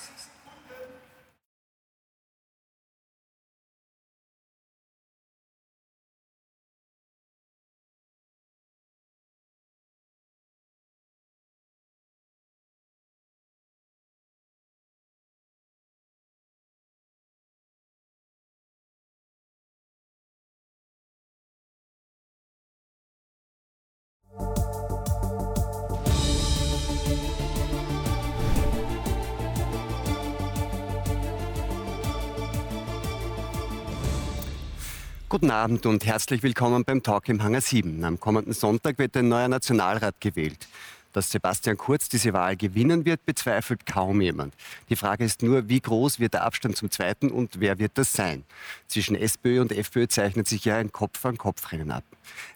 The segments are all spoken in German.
gracias. Guten Abend und herzlich willkommen beim Talk im Hangar 7. Am kommenden Sonntag wird ein neuer Nationalrat gewählt. Dass Sebastian Kurz diese Wahl gewinnen wird, bezweifelt kaum jemand. Die Frage ist nur, wie groß wird der Abstand zum Zweiten und wer wird das sein? Zwischen SPÖ und FPÖ zeichnet sich ja ein Kopf-an-Kopf-Rennen ab.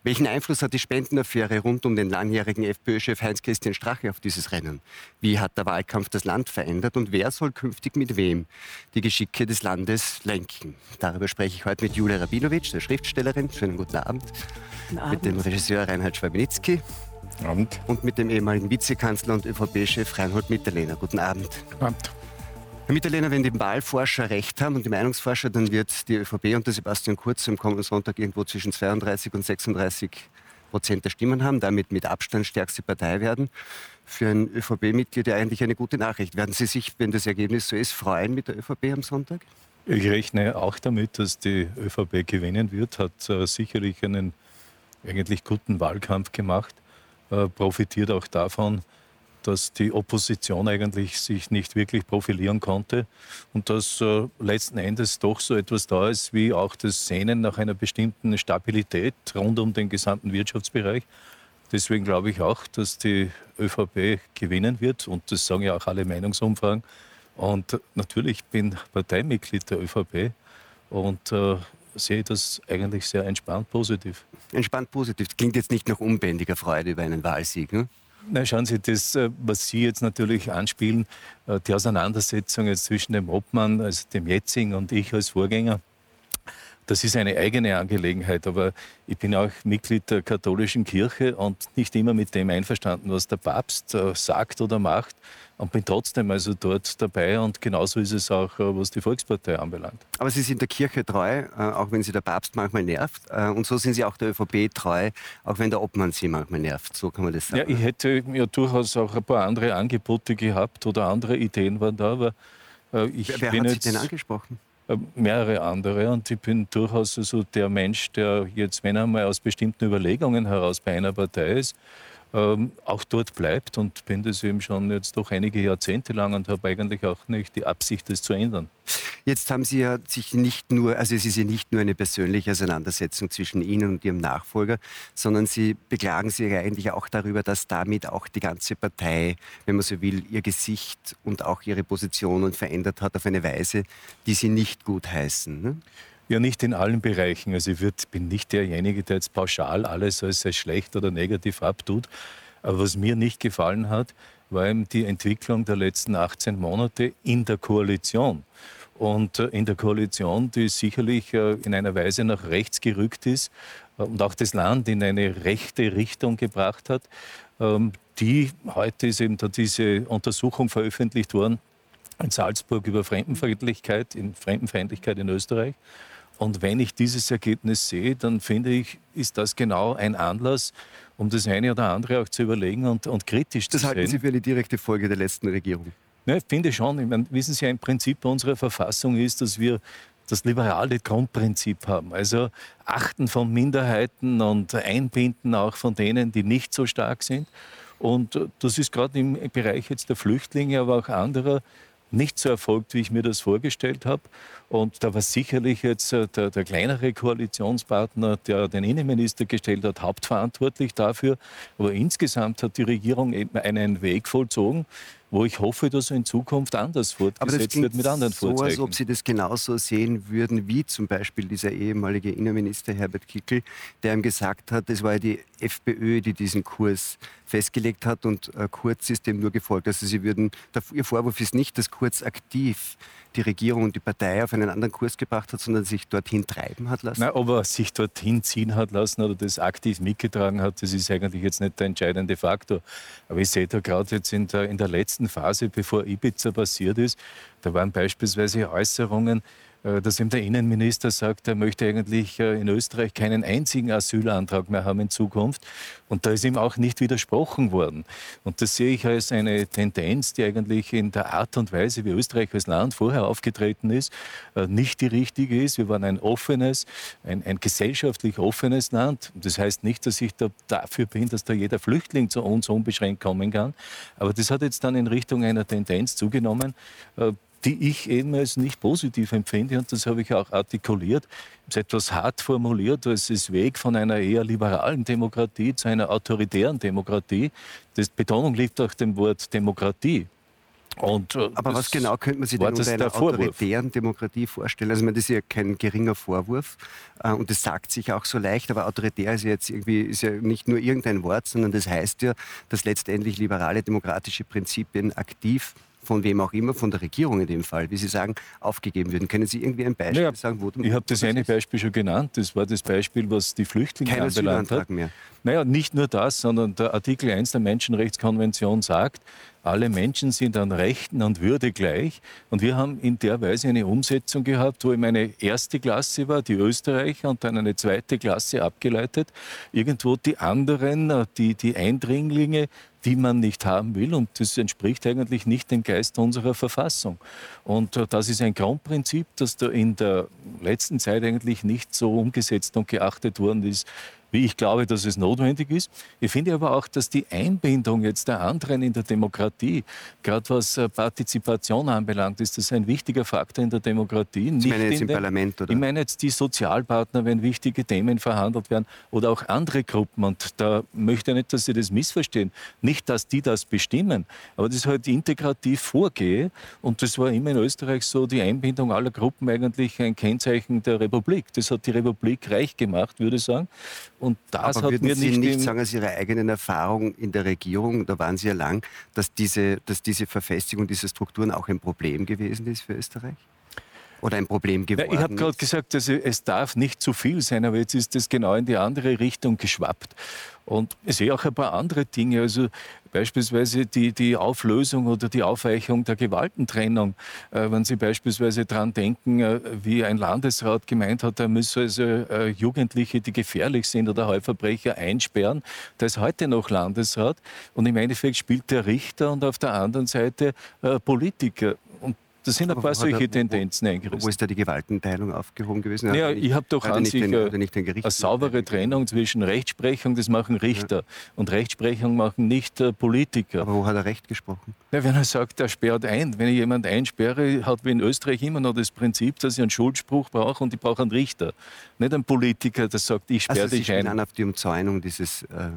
Welchen Einfluss hat die Spendenaffäre rund um den langjährigen FPÖ-Chef Heinz-Christian Strache auf dieses Rennen? Wie hat der Wahlkampf das Land verändert und wer soll künftig mit wem die Geschicke des Landes lenken? Darüber spreche ich heute mit Julia Rabinowitsch, der Schriftstellerin. Schönen guten Abend. Guten Abend. Mit dem Regisseur Reinhard Schwabinitzki. Abend. Und mit dem ehemaligen Vizekanzler und ÖVP-Chef Reinhold Mitterlehner. Guten Abend. Guten Abend. Herr Mitterlehner, wenn die Wahlforscher recht haben und die Meinungsforscher, dann wird die ÖVP unter Sebastian Kurz am kommenden Sonntag irgendwo zwischen 32 und 36 Prozent der Stimmen haben, damit mit Abstand stärkste Partei werden. Für ein ÖVP-Mitglied ja eigentlich eine gute Nachricht. Werden Sie sich, wenn das Ergebnis so ist, freuen mit der ÖVP am Sonntag? Ich rechne auch damit, dass die ÖVP gewinnen wird. Hat äh, sicherlich einen eigentlich guten Wahlkampf gemacht. Äh, profitiert auch davon, dass die Opposition eigentlich sich nicht wirklich profilieren konnte und dass äh, letzten Endes doch so etwas da ist wie auch das Sehnen nach einer bestimmten Stabilität rund um den gesamten Wirtschaftsbereich. Deswegen glaube ich auch, dass die ÖVP gewinnen wird und das sagen ja auch alle Meinungsumfragen. Und natürlich bin Parteimitglied der ÖVP und äh, sehe das eigentlich sehr entspannt positiv. Entspannt positiv. Das klingt jetzt nicht nach unbändiger Freude über einen Wahlsieg, ne? Na, schauen Sie, das, äh, was Sie jetzt natürlich anspielen, äh, die Auseinandersetzung jetzt zwischen dem Obmann, also dem jetzigen und ich als Vorgänger, das ist eine eigene Angelegenheit. Aber ich bin auch Mitglied der katholischen Kirche und nicht immer mit dem einverstanden, was der Papst äh, sagt oder macht und bin trotzdem also dort dabei und genauso ist es auch, äh, was die Volkspartei anbelangt. Aber Sie sind der Kirche treu, äh, auch wenn Sie der Papst manchmal nervt und so sind Sie auch der ÖVP treu, auch wenn der Obmann Sie manchmal nervt, so kann man das sagen. Ja, ich hätte ja durchaus auch ein paar andere Angebote gehabt oder andere Ideen waren da, aber ich wer, wer hat Sie denn angesprochen? Mehrere andere. Und ich bin durchaus also der Mensch, der jetzt, wenn er mal aus bestimmten Überlegungen heraus bei einer Partei ist, ähm, auch dort bleibt und bin das eben schon jetzt doch einige Jahrzehnte lang und habe eigentlich auch nicht die Absicht, das zu ändern. Jetzt haben Sie ja sich nicht nur, also es ist ja nicht nur eine persönliche Auseinandersetzung zwischen Ihnen und Ihrem Nachfolger, sondern Sie beklagen sich ja eigentlich auch darüber, dass damit auch die ganze Partei, wenn man so will, ihr Gesicht und auch ihre Position verändert hat auf eine Weise, die Sie nicht gut heißen. Ne? Ja, nicht in allen Bereichen. Also ich wird, bin nicht derjenige, der jetzt pauschal alles als sehr schlecht oder negativ abtut. Aber was mir nicht gefallen hat, war eben die Entwicklung der letzten 18 Monate in der Koalition. Und äh, in der Koalition, die sicherlich äh, in einer Weise nach rechts gerückt ist äh, und auch das Land in eine rechte Richtung gebracht hat. Ähm, die heute ist eben da diese Untersuchung veröffentlicht worden in Salzburg über Fremdenfeindlichkeit, in Fremdenfeindlichkeit in Österreich. Und wenn ich dieses Ergebnis sehe, dann finde ich, ist das genau ein Anlass, um das eine oder andere auch zu überlegen und, und kritisch das zu sehen. Das halten Sie für eine direkte Folge der letzten Regierung? Ja, ich finde schon. Ich meine, wissen Sie, ein Prinzip unserer Verfassung ist, dass wir das liberale Grundprinzip haben. Also Achten von Minderheiten und Einbinden auch von denen, die nicht so stark sind. Und das ist gerade im Bereich jetzt der Flüchtlinge, aber auch anderer nicht so erfolgt, wie ich mir das vorgestellt habe. Und da war sicherlich jetzt äh, der, der, kleinere Koalitionspartner, der den Innenminister gestellt hat, hauptverantwortlich dafür. Aber insgesamt hat die Regierung eben einen Weg vollzogen, wo ich hoffe, dass er in Zukunft anders fortgesetzt wird mit anderen so, Vorzeichen. als ob Sie das genauso sehen würden wie zum Beispiel dieser ehemalige Innenminister Herbert Kickl, der ihm gesagt hat, es war ja die FPÖ, die diesen Kurs festgelegt hat und äh, Kurz ist dem nur gefolgt. Also Sie würden, Ihr Vorwurf ist nicht, dass Kurz aktiv die Regierung und die Partei auf einen anderen Kurs gebracht hat, sondern sich dorthin treiben hat lassen? Nein, ob er sich dorthin ziehen hat lassen oder das aktiv mitgetragen hat, das ist eigentlich jetzt nicht der entscheidende Faktor. Aber ich sehe da gerade jetzt in der, in der letzten Phase, bevor Ibiza passiert ist. Da waren beispielsweise Äußerungen, dass ihm der Innenminister sagt, er möchte eigentlich äh, in Österreich keinen einzigen Asylantrag mehr haben in Zukunft. Und da ist ihm auch nicht widersprochen worden. Und das sehe ich als eine Tendenz, die eigentlich in der Art und Weise, wie Österreich als Land vorher aufgetreten ist, äh, nicht die richtige ist. Wir waren ein offenes, ein, ein gesellschaftlich offenes Land. Das heißt nicht, dass ich da dafür bin, dass da jeder Flüchtling zu uns unbeschränkt kommen kann. Aber das hat jetzt dann in Richtung einer Tendenz zugenommen, die ich eben als nicht positiv empfinde. Und das habe ich auch artikuliert. Es ist etwas hart formuliert, es ist Weg von einer eher liberalen Demokratie zu einer autoritären Demokratie. Die Betonung liegt auf dem Wort Demokratie. Und, äh, Aber was genau könnte man sich denn unter einer autoritären Demokratie vorstellen? Also, meine, das ist ja kein geringer Vorwurf äh, und das sagt sich auch so leicht, aber autoritär ist ja jetzt irgendwie ist ja nicht nur irgendein Wort, sondern das heißt ja, dass letztendlich liberale demokratische Prinzipien aktiv von wem auch immer, von der Regierung in dem Fall, wie Sie sagen, aufgegeben würden. Können Sie irgendwie ein Beispiel naja, sagen, wo Ich habe das eine Beispiel schon genannt. Das war das Beispiel, was die Flüchtlinge Kein anbelangt hat. Mehr. Naja, nicht nur das, sondern der Artikel 1 der Menschenrechtskonvention sagt, alle Menschen sind an Rechten und Würde gleich. Und wir haben in der Weise eine Umsetzung gehabt, wo eben eine erste Klasse war, die Österreicher, und dann eine zweite Klasse abgeleitet. Irgendwo die anderen, die, die Eindringlinge, die man nicht haben will. Und das entspricht eigentlich nicht dem Geist unserer Verfassung. Und äh, das ist ein Grundprinzip, das da in der letzten Zeit eigentlich nicht so umgesetzt und geachtet worden ist, wie ich glaube, dass es notwendig ist. Ich finde aber auch, dass die Einbindung jetzt der anderen in der Demokratie, gerade was äh, Partizipation anbelangt, ist das ein wichtiger Faktor in der Demokratie. Sie meinen jetzt im den, Parlament, oder? Ich meine jetzt die Sozialpartner, wenn wichtige Themen verhandelt werden oder auch andere Gruppen. Und da möchte ich nicht, dass Sie das missverstehen. Nicht, dass die das bestimmen, aber das halt integrativ vorgehe. Und das war immer in Österreich so, die Einbindung aller Gruppen eigentlich ein Kennzeichen der Republik. Das hat die Republik reich gemacht, würde ich sagen. Und das Aber hat würden mir Sie nicht, nicht sagen, aus Ihrer eigenen Erfahrung in der Regierung, da waren Sie ja lang, dass diese, dass diese Verfestigung dieser Strukturen auch ein Problem gewesen ist für Österreich? Oder ein Problem geworden ja, Ich habe gerade gesagt, dass es darf nicht zu viel sein, aber jetzt ist das genau in die andere Richtung geschwappt. Und ich sehe auch ein paar andere Dinge, also beispielsweise die, die Auflösung oder die Aufweichung der Gewaltentrennung. Äh, wenn Sie beispielsweise daran denken, äh, wie ein Landesrat gemeint hat, er müsse also äh, Jugendliche, die gefährlich sind oder Heulverbrecher einsperren. Der ist heute noch Landesrat und im Endeffekt spielt der Richter und auf der anderen Seite äh, Politiker. Das sind ein paar solche Tendenzen eingerissen. Wo ist da die Gewaltenteilung aufgehoben gewesen? Ja, ich habe doch an sich den, eine saubere Trennung zwischen Rechtsprechung, das machen Richter, ja. und Rechtsprechung machen nicht äh, Politiker. Aber wo hat er Recht gesprochen? Ja, wenn er sagt, er sperrt ein. Wenn ich jemanden einsperre, hat wie in Österreich immer noch das Prinzip, dass ich einen Schuldspruch brauche und ich brauche einen Richter. Nicht einen Politiker, der sagt, ich sperre also dich ein. an auf die Umzäunung dieses... Äh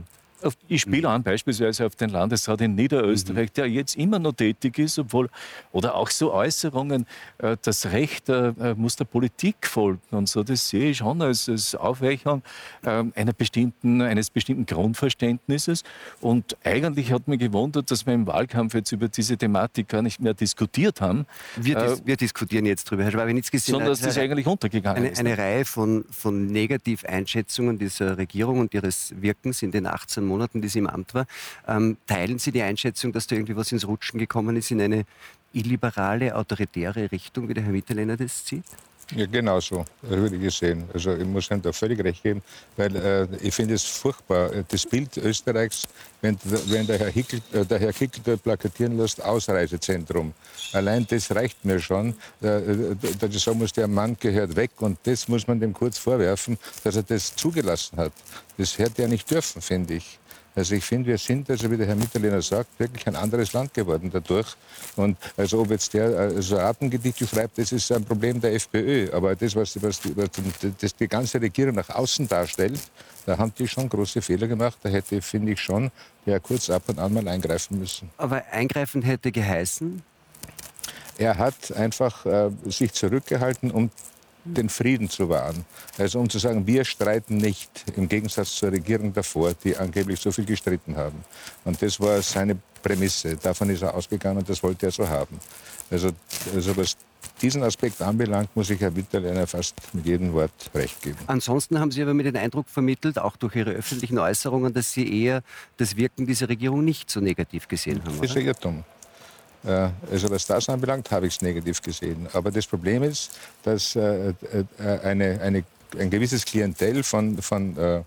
ich spiele an beispielsweise auf den Landesrat in Niederösterreich, mhm. der jetzt immer noch tätig ist, obwohl, oder auch so Äußerungen, äh, das Recht äh, äh, muss der Politik folgen und so, das sehe ich schon als, als Aufweichung einer bestimmten, eines bestimmten Grundverständnisses. Und eigentlich hat mich gewundert, dass wir im Wahlkampf jetzt über diese Thematik gar nicht mehr diskutiert haben. Wir, dis wir diskutieren jetzt darüber, Herr Schwabinitzki. Sondern dass das eigentlich untergegangen eine, ist. Eine Reihe von, von Negativeinschätzungen dieser Regierung und ihres Wirkens in den 18 Monaten, die sie im Amt war. Ähm, teilen Sie die Einschätzung, dass da irgendwie was ins Rutschen gekommen ist in eine illiberale, autoritäre Richtung, wie der Herr Mitterlehner das sieht? Ja, genau so, würde ich sehen. Also ich muss ihm da völlig recht geben, weil äh, ich finde es furchtbar, das Bild Österreichs, wenn, wenn der, Herr Hickel, äh, der Herr Hickel dort plakatieren lässt, Ausreisezentrum. Allein das reicht mir schon, äh, dass ich sagen muss, der Mann gehört weg und das muss man dem kurz vorwerfen, dass er das zugelassen hat. Das hätte er nicht dürfen, finde ich. Also ich finde, wir sind, also wie der Herr Mitterlehner sagt, wirklich ein anderes Land geworden dadurch. Und also ob jetzt der also Atengedichte schreibt, das ist ein Problem der FPÖ. Aber das, was, was, die, was das die ganze Regierung nach außen darstellt, da haben die schon große Fehler gemacht. Da hätte, finde ich schon, der kurz ab und an mal eingreifen müssen. Aber eingreifen hätte geheißen? Er hat einfach äh, sich zurückgehalten, um den Frieden zu wahren. Also um zu sagen, wir streiten nicht, im Gegensatz zur Regierung davor, die angeblich so viel gestritten haben. Und das war seine Prämisse. Davon ist er ausgegangen und das wollte er so haben. Also, also was diesen Aspekt anbelangt, muss ich Herr Witterleiner fast mit jedem Wort recht geben. Ansonsten haben Sie aber mir den Eindruck vermittelt, auch durch Ihre öffentlichen Äußerungen, dass Sie eher das Wirken dieser Regierung nicht so negativ gesehen haben. Das ist ein Irrtum. Äh, also was das anbelangt, habe ich es negativ gesehen. Aber das Problem ist, dass äh, äh, eine, eine, ein gewisses Klientel von, von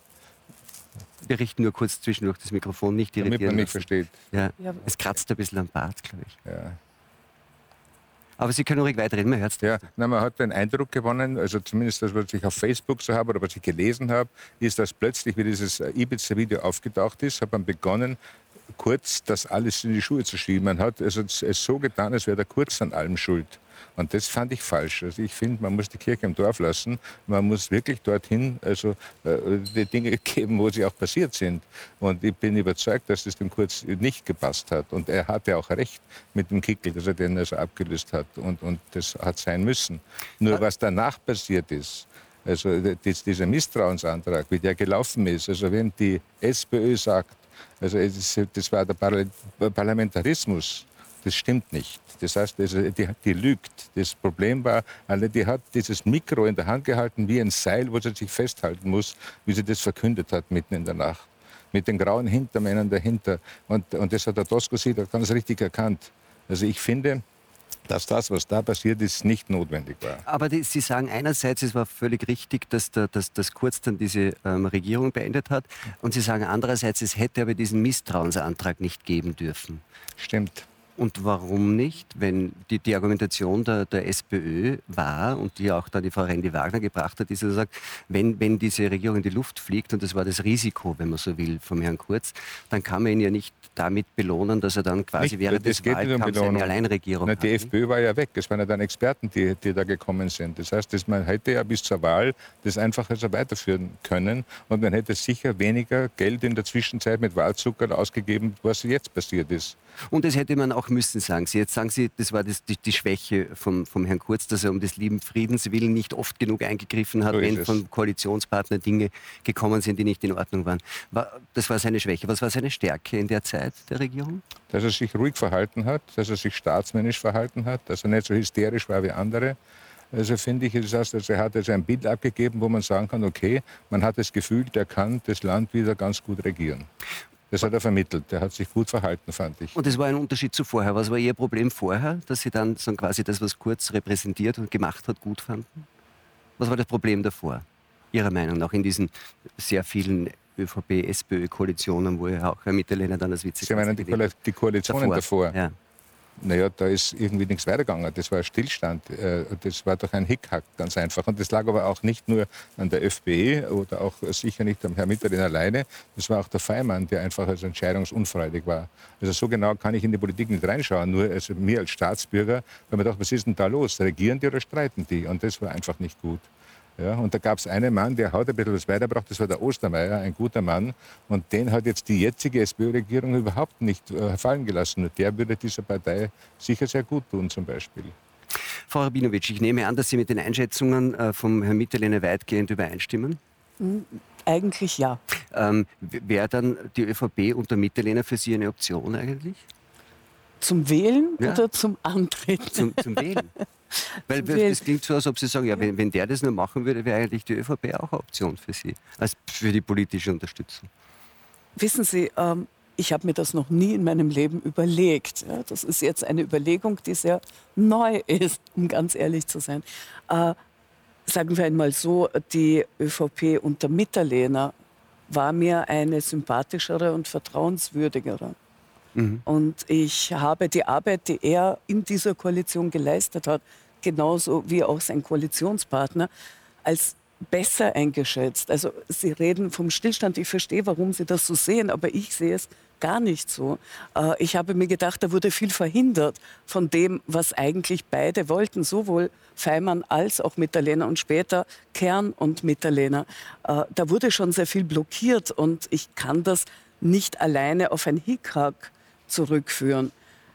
wir richten nur kurz zwischendurch das Mikrofon, nicht irritieren. Damit man mich versteht. Ja, es kratzt ein bisschen am Bart, glaube ich. Ja. Aber Sie können ruhig weiterreden, man hört es. Ja, na, man hat den Eindruck gewonnen, also zumindest das, was ich auf Facebook so habe oder was ich gelesen habe, ist, dass plötzlich, wie dieses Ibiza-Video aufgetaucht ist, hat man begonnen, kurz das alles in die Schuhe zu schieben. Man hat also es so getan, als wäre der Kurz an allem schuld. Und das fand ich falsch. Also ich finde, man muss die Kirche im Dorf lassen. Man muss wirklich dorthin also, äh, die Dinge geben, wo sie auch passiert sind. Und ich bin überzeugt, dass das dem Kurz nicht gepasst hat. Und er hatte auch recht mit dem Kickel, dass er den also abgelöst hat. Und, und das hat sein müssen. Nur was danach passiert ist, also dieser Misstrauensantrag, wie der gelaufen ist, also wenn die SPÖ sagt, also das war der Parlamentarismus, das stimmt nicht. Das heißt, die, die, lügt. Das Problem war, die hat dieses Mikro in der Hand gehalten wie ein Seil, wo sie sich festhalten muss, wie sie das verkündet hat mitten in der Nacht. Mit den grauen Hintermännern dahinter. Und, und das hat der Tosko da ganz richtig erkannt. Also ich finde, dass das, was da passiert ist, nicht notwendig war. Aber die, Sie sagen einerseits, es war völlig richtig, dass, der, dass, dass Kurz dann diese ähm, Regierung beendet hat. Und Sie sagen andererseits, es hätte aber diesen Misstrauensantrag nicht geben dürfen. Stimmt. Und warum nicht, wenn die, die Argumentation der, der, SPÖ war und die auch da die Frau Rendi Wagner gebracht hat, ist, dass sagt, wenn, wenn diese Regierung in die Luft fliegt, und das war das Risiko, wenn man so will, vom Herrn Kurz, dann kann man ihn ja nicht damit belohnen, dass er dann quasi nicht, während des Wahlkampfs um eine Alleinregierung Na, Die FPÖ war ja weg. Es waren ja dann Experten, die, die da gekommen sind. Das heißt, dass man hätte ja bis zur Wahl das einfach also weiterführen können und man hätte sicher weniger Geld in der Zwischenzeit mit Wahlzucker ausgegeben, was jetzt passiert ist. Und das hätte man auch müssen, sagen Sie. Jetzt sagen Sie, das war das, die, die, Schwäche vom, vom Herrn Kurz, dass er um des lieben Friedens willen nicht oft genug eingegriffen hat, so wenn von Koalitionspartnern Dinge gekommen sind, die nicht in Ordnung waren. Das war seine Schwäche. Was war seine Stärke in der Zeit der Regierung? Dass er sich ruhig verhalten hat, dass er sich staatsmännisch verhalten hat, dass er nicht so hysterisch war wie andere. Also finde ich, das heißt, er hat jetzt ein Bild abgegeben, wo man sagen kann, okay, man hat das Gefühl, der kann das Land wieder ganz gut regieren. Das hat er vermittelt. Der hat sich gut verhalten, fand ich. Und das war ein Unterschied zu vorher. Was war Ihr Problem vorher, dass Sie dann so quasi das, was Kurz repräsentiert und gemacht hat, gut fanden? Was war das Problem davor, Ihrer Meinung nach, in diesen sehr vielen ÖVP-SPÖ-Koalitionen, wo ja auch Herr Mitterlehner dann als Vizekanzler Sie meinen die, die Koalitionen davor? davor? Ja naja, da ist irgendwie nichts weitergegangen. Das war ein Stillstand. Äh, das war doch ein Hickhack, ganz einfach. Und das lag aber auch nicht nur an der FPÖ oder auch sicher nicht am Herrn Mitterlehner alleine. Das war auch der Feimann, der einfach als entscheidungsunfreudig war. Also so genau kann ich in die Politik nicht reinschauen. Nur also mir als Staatsbürger, weil man dachte, was ist denn da los? Regieren die oder streiten die? Und das war einfach nicht gut. Ja, und da gab es einen Mann, der hat ein bisschen was weitergebracht, das war der Ostermeier, ein guter Mann. Und den hat jetzt die jetzige SPÖ-Regierung überhaupt nicht äh, fallen gelassen. Und der würde dieser Partei sicher sehr gut tun, zum Beispiel. Frau Rabinowitsch, ich nehme an, dass Sie mit den Einschätzungen äh, vom Herrn Mitterlehner weitgehend übereinstimmen. Hm, eigentlich ja. Ähm, Wäre dann die ÖVP unter Mitterlehner für Sie eine Option eigentlich? Zum Wählen ja. oder zum Antreten? Zum, zum Wählen. Weil das klingt so, als ob Sie sagen, ja, wenn, wenn der das nur machen würde, wäre eigentlich die ÖVP auch eine Option für Sie, als für die politische Unterstützung. Wissen Sie, ähm, ich habe mir das noch nie in meinem Leben überlegt. Ja, das ist jetzt eine Überlegung, die sehr neu ist, um ganz ehrlich zu sein. Äh, sagen wir einmal so, die ÖVP unter Mitterlehner war mir eine sympathischere und vertrauenswürdigere. Mhm. Und ich habe die Arbeit, die er in dieser Koalition geleistet hat, genauso wie auch sein Koalitionspartner, als besser eingeschätzt. Also Sie reden vom Stillstand. Ich verstehe, warum Sie das so sehen, aber ich sehe es gar nicht so. Äh, ich habe mir gedacht, da wurde viel verhindert von dem, was eigentlich beide wollten, sowohl Feimann als auch Mitterlehner und später Kern und Mitterlehner. Äh, da wurde schon sehr viel blockiert und ich kann das nicht alleine auf ein Hickhack zurückführen.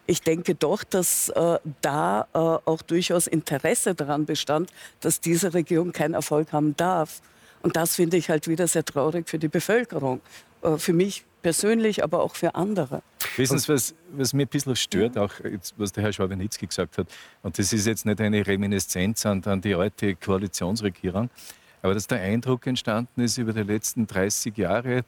Ich denke doch, dass äh, da äh, auch durchaus Interesse daran bestand, dass diese Regierung keinen Erfolg haben darf. Und das finde ich halt wieder sehr traurig für die Bevölkerung. Äh, für mich persönlich, aber auch für andere. Wissen Sie, was, was mir ein bisschen stört, auch jetzt, was der Herr Schwabenitzki gesagt hat, und das ist jetzt nicht eine Reminiszenz an, an die alte Koalitionsregierung, aber dass der Eindruck entstanden ist über die letzten 30 Jahre,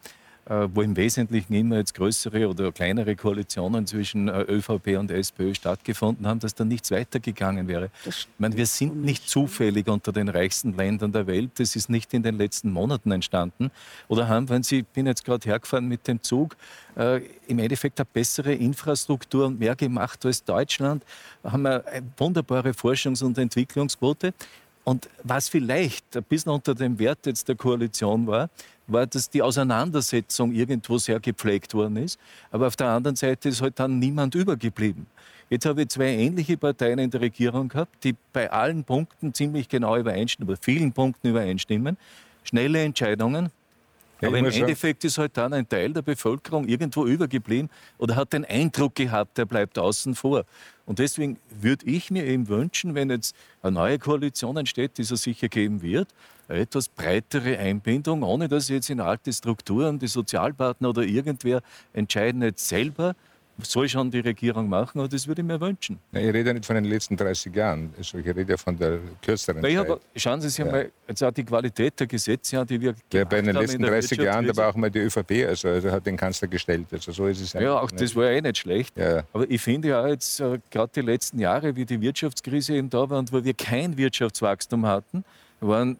wo im Wesentlichen immer jetzt größere oder kleinere Koalitionen zwischen äh, ÖVP und SPÖ stattgefunden haben, dass da nichts weitergegangen wäre. Ich meine, wir sind nicht zufällig unter den reichsten Ländern der Welt. Das ist nicht in den letzten Monaten entstanden. Oder haben, wenn Sie, ich bin jetzt gerade hergefahren mit dem Zug, äh, im Endeffekt eine bessere Infrastruktur und mehr gemacht als Deutschland, haben wir eine wunderbare Forschungs- und Entwicklungsquote. Und was vielleicht ein bisschen unter dem Wert jetzt der Koalition war, war, dass die Auseinandersetzung irgendwo sehr gepflegt worden ist. Aber auf der anderen Seite ist halt dann niemand übergeblieben. Jetzt habe ich zwei ähnliche Parteien in der Regierung gehabt, die bei allen Punkten ziemlich genau übereinstimmen, bei vielen Punkten übereinstimmen. Schnelle Entscheidungen, ja, Aber im Endeffekt ist halt dann ein Teil der Bevölkerung irgendwo übergeblieben oder hat den Eindruck gehabt, der bleibt außen vor. Und deswegen würde ich mir eben wünschen, wenn jetzt eine neue Koalition entsteht, die es sicher geben wird, eine etwas breitere Einbindung, ohne dass jetzt in alte Strukturen die Sozialpartner oder irgendwer entscheiden jetzt selber, soll schon die Regierung machen, aber das würde ich mir wünschen. Ja, ich rede ja nicht von den letzten 30 Jahren, also ich rede ja von der kürzeren Na, Zeit. Schauen Sie sich ja. mal jetzt auch die Qualität der Gesetze an, die wir ja, Bei den letzten 30 Jahren, da war auch mal die ÖVP, also, also hat den Kanzler gestellt. Also so ist es ja, auch das war ja eh nicht schlecht. Ja. Aber ich finde ja jetzt, äh, gerade die letzten Jahre, wie die Wirtschaftskrise eben da war und wo wir kein Wirtschaftswachstum hatten, waren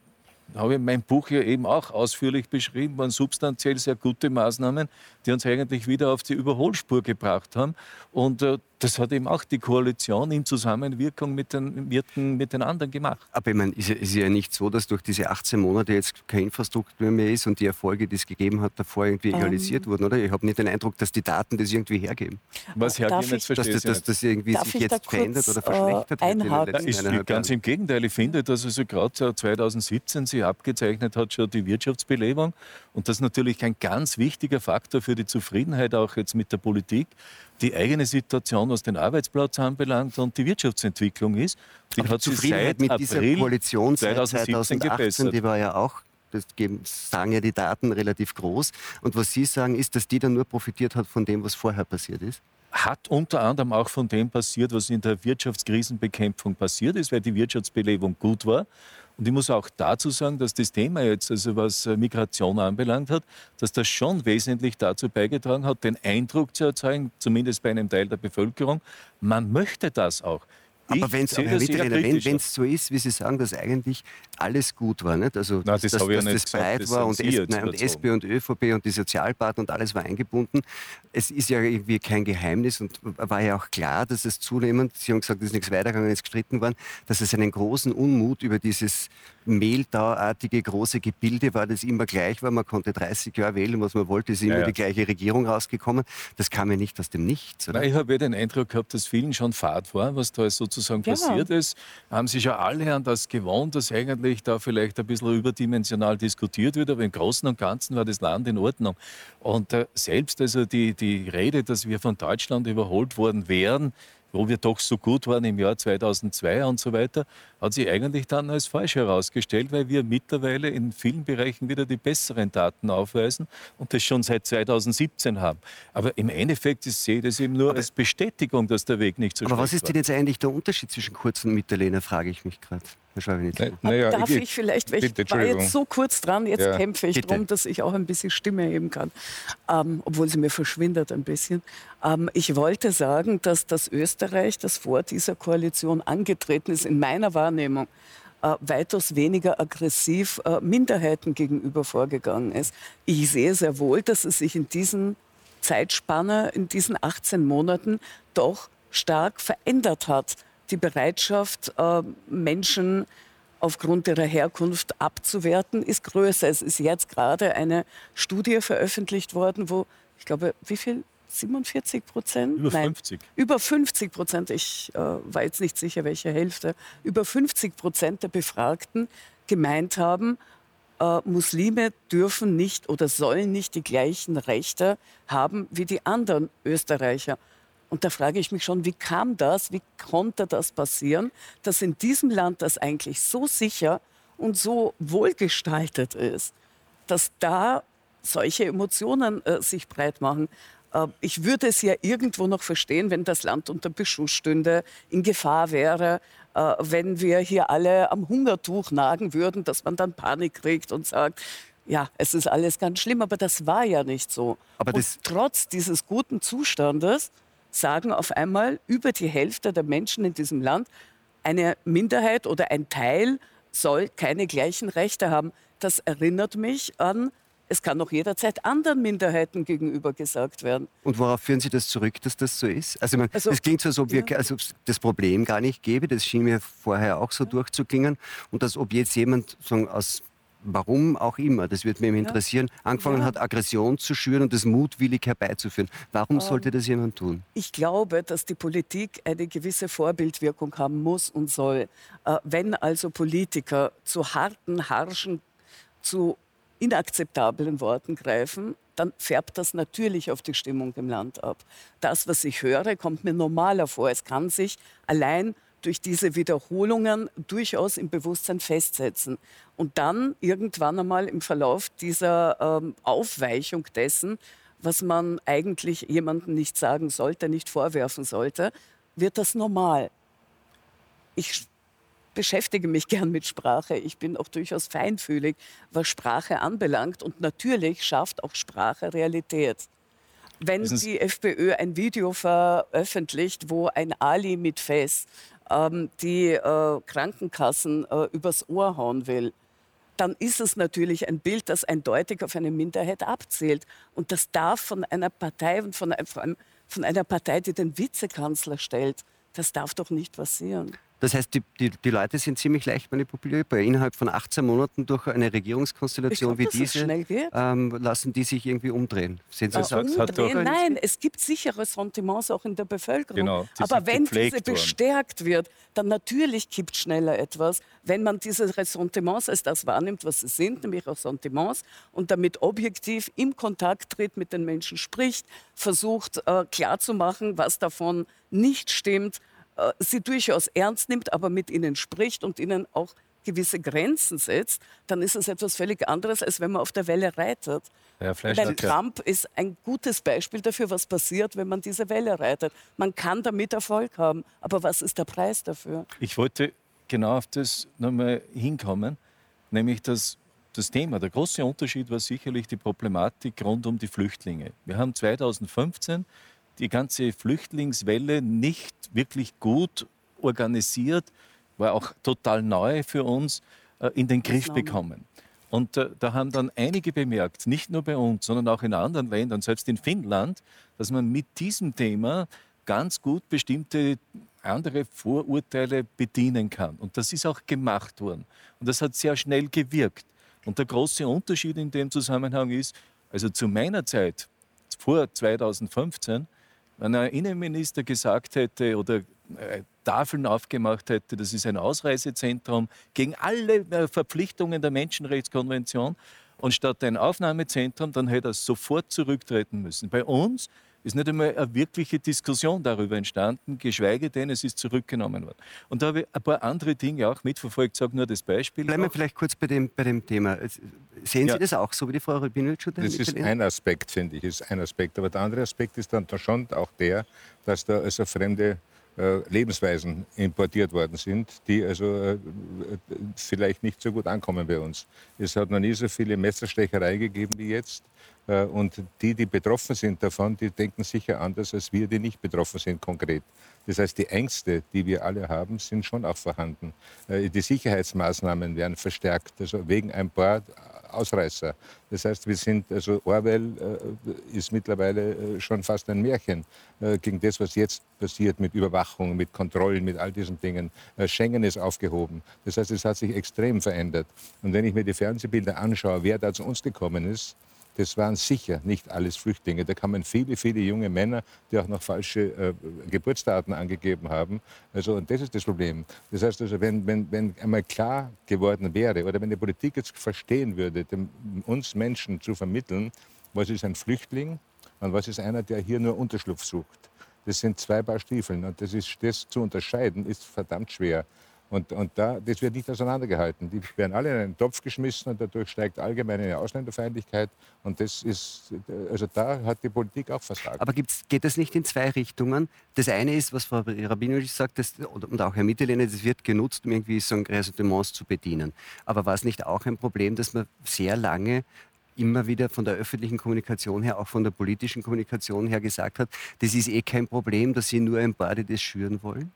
habe ich mein Buch ja eben auch ausführlich beschrieben, waren substanziell sehr gute Maßnahmen, die uns eigentlich wieder auf die Überholspur gebracht haben. Und äh, das hat eben auch die Koalition in Zusammenwirkung mit den, mit den, mit den anderen gemacht. Aber ich meine, ist, ist ja nicht so, dass durch diese 18 Monate jetzt keine Infrastruktur mehr ist und die Erfolge, die es gegeben hat, davor irgendwie. Ähm. realisiert wurden, oder? Ich habe nicht den Eindruck, dass die Daten das irgendwie hergeben. Was hergeben, jetzt verstehe dass, dass, das irgendwie sich jetzt verändert oder verschlechtert äh, hat. Ist, ganz im Gegenteil. Ich finde, dass also gerade 2017 sich abgezeichnet hat, schon die Wirtschaftsbelebung. Und das ist natürlich ein ganz wichtiger Faktor für die Zufriedenheit auch jetzt mit der Politik die eigene Situation, was den Arbeitsplatz anbelangt und die Wirtschaftsentwicklung ist. Die Aber hat Zufriedenheit mit April dieser Koalition seit 2018, gebessert. die war ja auch das sagen ja die Daten relativ groß. Und was Sie sagen, ist, dass die dann nur profitiert hat von dem, was vorher passiert ist? Hat unter anderem auch von dem passiert, was in der Wirtschaftskrisenbekämpfung passiert ist, weil die Wirtschaftsbelebung gut war. Und ich muss auch dazu sagen, dass das Thema jetzt, also was äh, Migration anbelangt hat, dass das schon wesentlich dazu beigetragen hat, den Eindruck zu erzeugen, zumindest bei einem Teil der Bevölkerung, man möchte das auch. Aber wenn es so ist, wie Sie sagen, dass eigentlich alles gut war, nicht? also Nein, das, dass, dass das breit war und, S, nein, und SP und ÖVP und die Sozialpartner und alles war eingebunden. Es ist ja irgendwie kein Geheimnis und war ja auch klar, dass es zunehmend, Sie haben gesagt, es ist nichts weitergegangen, ist gestritten worden, dass es einen großen Unmut über dieses Mehltauartige große Gebilde war, das immer gleich war. Man konnte 30 Jahre wählen, was man wollte, ist immer ja, ja. die gleiche Regierung rausgekommen. Das kam ja nicht aus dem Nichts. Oder? ich habe ja den Eindruck gehabt, dass vielen schon Fahrt war, was da sozusagen ja. passiert ist. Haben sich ja alle an das gewohnt, dass eigentlich da vielleicht ein bisschen überdimensional diskutiert wird, aber im Großen und Ganzen war das Land in Ordnung. Und äh, selbst also die, die Rede, dass wir von Deutschland überholt worden wären, wo wir doch so gut waren im Jahr 2002 und so weiter, hat sich eigentlich dann als falsch herausgestellt, weil wir mittlerweile in vielen Bereichen wieder die besseren Daten aufweisen und das schon seit 2017 haben. Aber im Endeffekt ist, sehe ich das eben nur aber als Bestätigung, dass der Weg nicht so Aber was ist denn jetzt eigentlich der Unterschied zwischen Kurz und Mitterlehner, frage ich mich gerade. Naja, Darf ich, ich vielleicht, weil ich war jetzt so kurz dran, jetzt ja, kämpfe ich darum, dass ich auch ein bisschen Stimme heben kann, ähm, obwohl sie mir verschwindet ein bisschen. Ähm, ich wollte sagen, dass das Österreich, das vor dieser Koalition angetreten ist, in meiner Wahrnehmung, äh, weitaus weniger aggressiv äh, Minderheiten gegenüber vorgegangen ist. Ich sehe sehr wohl, dass es sich in diesen Zeitspanne, in diesen 18 Monaten doch stark verändert hat die Bereitschaft, äh, Menschen aufgrund ihrer Herkunft abzuwerten, ist größer. Es ist jetzt gerade eine Studie veröffentlicht worden, wo ich glaube, wie viel? 47 Prozent? Über 50. Nein, über 50 Prozent. Ich äh, war jetzt nicht sicher, welche Hälfte. Über 50 Prozent der Befragten gemeint haben, äh, Muslime dürfen nicht oder sollen nicht die gleichen Rechte haben wie die anderen Österreicher. Und da frage ich mich schon, wie kam das, wie konnte das passieren, dass in diesem Land, das eigentlich so sicher und so wohlgestaltet ist, dass da solche Emotionen äh, sich breit machen. Äh, ich würde es ja irgendwo noch verstehen, wenn das Land unter Beschuss stünde, in Gefahr wäre, äh, wenn wir hier alle am Hungertuch nagen würden, dass man dann Panik kriegt und sagt, ja, es ist alles ganz schlimm, aber das war ja nicht so. Aber und trotz dieses guten Zustandes sagen auf einmal über die Hälfte der Menschen in diesem Land, eine Minderheit oder ein Teil soll keine gleichen Rechte haben. Das erinnert mich an, es kann auch jederzeit anderen Minderheiten gegenüber gesagt werden. Und worauf führen Sie das zurück, dass das so ist? Also, also es klingt so, als ob, wir, ja. als ob es das Problem gar nicht gäbe. Das schien mir vorher auch so ja. durchzuklingen. Und als ob jetzt jemand sagen, aus warum auch immer, das würde mich interessieren, ja. angefangen ja. hat, Aggression zu schüren und das mutwillig herbeizuführen. Warum ähm, sollte das jemand tun? Ich glaube, dass die Politik eine gewisse Vorbildwirkung haben muss und soll. Äh, wenn also Politiker zu harten, harschen, zu inakzeptablen Worten greifen, dann färbt das natürlich auf die Stimmung im Land ab. Das, was ich höre, kommt mir normaler vor. Es kann sich allein durch diese Wiederholungen durchaus im Bewusstsein festsetzen. Und dann irgendwann einmal im Verlauf dieser ähm, Aufweichung dessen, was man eigentlich jemandem nicht sagen sollte, nicht vorwerfen sollte, wird das normal. Ich beschäftige mich gern mit Sprache. Ich bin auch durchaus feinfühlig, was Sprache anbelangt. Und natürlich schafft auch Sprache Realität. Wenn die FPÖ ein Video veröffentlicht, wo ein Ali mit Fes ähm, die äh, Krankenkassen äh, übers Ohr hauen will, dann ist es natürlich ein Bild, das eindeutig auf eine Minderheit abzielt. Und das darf von einer Partei und von, von einer Partei, die den Vizekanzler stellt, das darf doch nicht passieren. Das heißt, die, die, die, Leute sind ziemlich leicht manipulierbar. Innerhalb von 18 Monaten durch eine Regierungskonstellation glaub, wie diese ähm, lassen die sich irgendwie umdrehen. Sehen Sie ja, umdrehen? Nein, es gibt sichere Sentiments auch in der Bevölkerung. Genau, Aber wenn diese bestärkt wird, dann natürlich kippt schneller etwas, wenn man diese Ressentiments als das wahrnimmt, was sie sind, nämlich Ressentiments, und damit objektiv im Kontakt tritt, mit den Menschen spricht, versucht äh, klarzumachen, was davon nicht stimmt äh, sie durchaus ernst nimmt, aber mit ihnen spricht und ihnen auch gewisse Grenzen setzt, dann ist es etwas völlig anderes, als wenn man auf der Welle reitet. Ja, Weil Trump ist ein gutes Beispiel dafür, was passiert, wenn man diese Welle reitet. Man kann damit Erfolg haben, aber was ist der Preis dafür? Ich wollte genau auf das nochmal hinkommen, nämlich dass das Thema, der große Unterschied war sicherlich die Problematik rund um die Flüchtlinge. Wir haben 2015 die ganze Flüchtlingswelle nicht wirklich gut organisiert, war auch total neu für uns, äh, in den Griff bekommen. Und äh, da haben dann einige bemerkt, nicht nur bei uns, sondern auch in anderen Ländern, selbst in Finnland, dass man mit diesem Thema ganz gut bestimmte andere Vorurteile bedienen kann. Und das ist auch gemacht worden. Und das hat sehr schnell gewirkt. Und der große Unterschied in dem Zusammenhang ist, also zu meiner Zeit, vor 2015, wenn ein Innenminister gesagt hätte oder äh, Tafeln aufgemacht hätte, das ist ein Ausreisezentrum gegen alle äh, Verpflichtungen der Menschenrechtskonvention und statt ein Aufnahmezentrum, dann hätte er sofort zurücktreten müssen. Bei uns ist nicht einmal eine wirkliche Diskussion darüber entstanden, geschweige denn, es ist zurückgenommen worden. Und da habe ich ein paar andere Dinge auch mitverfolgt, sage nur das Beispiel. Bleiben wir vielleicht kurz bei dem, bei dem Thema. Sehen Sie das auch so wie die Frau Rubinovic? Das ist ein Aspekt, finde ich, ist ein Aspekt. Aber der andere Aspekt ist dann schon auch der, dass da also fremde äh, Lebensweisen importiert worden sind, die also äh, vielleicht nicht so gut ankommen bei uns. Es hat noch nie so viele Messerstecherei gegeben wie jetzt. Äh, und die, die betroffen sind davon, die denken sicher anders als wir, die nicht betroffen sind konkret. Das heißt, die Ängste, die wir alle haben, sind schon auch vorhanden. Äh, die Sicherheitsmaßnahmen werden verstärkt, also wegen ein paar Ausreißer. Das heißt, wir sind, also Orwell äh, ist mittlerweile schon fast ein Märchen gegen das, was jetzt passiert mit Überwachung, mit Kontrollen, mit all diesen Dingen. Schengen ist aufgehoben. Das heißt, es hat sich extrem verändert. Und wenn ich mir die Fernsehbilder anschaue, wer da zu uns gekommen ist, das waren sicher nicht alles Flüchtlinge. Da kamen viele, viele junge Männer, die auch noch falsche äh, Geburtsdaten angegeben haben. Also, und das ist das Problem. Das heißt also, wenn, wenn, wenn einmal klar geworden wäre oder wenn die Politik jetzt verstehen würde, dem, uns Menschen zu vermitteln, was ist ein Flüchtling und was ist einer, der hier nur Unterschlupf sucht. Das sind zwei Paar Stiefeln und das, ist, das zu unterscheiden ist verdammt schwer. Und, und da, das wird nicht auseinandergehalten. Die werden alle in einen Topf geschmissen und dadurch steigt allgemeine eine Ausländerfeindlichkeit. Und das ist, also da hat die Politik auch versagt. Aber geht das nicht in zwei Richtungen? Das eine ist, was Frau Rabinowitsch sagt, das, und auch Herr Mitterlehner, das wird genutzt, um irgendwie so Ressentiments zu bedienen. Aber war es nicht auch ein Problem, dass man sehr lange immer wieder von der öffentlichen Kommunikation her, auch von der politischen Kommunikation her gesagt hat, das ist eh kein Problem, dass Sie nur ein paar, die das schüren wollen?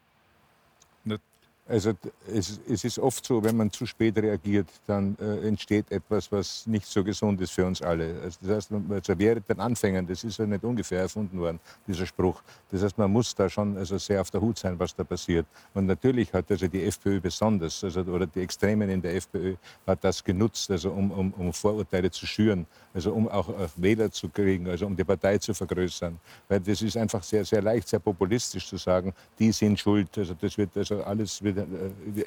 Also es, es, ist oft so, wenn man zu spät reagiert, dann äh, entsteht etwas, was nicht so gesund ist für uns alle. Also das heißt, man also wäre den Anfängen, das ist ja nicht ungefähr erfunden worden, dieser Spruch. Das heißt, man muss da schon also sehr auf der Hut sein, was da passiert. Und natürlich hat also die FPÖ besonders, also, oder die Extremen in der FPÖ, hat das genutzt, also um, um, um Vorurteile zu schüren, also um auch Wähler zu kriegen, also um die Partei zu vergrößern. Weil das ist einfach sehr, sehr leicht, sehr populistisch zu sagen, die sind schuld. Also das wird also alles wird äh,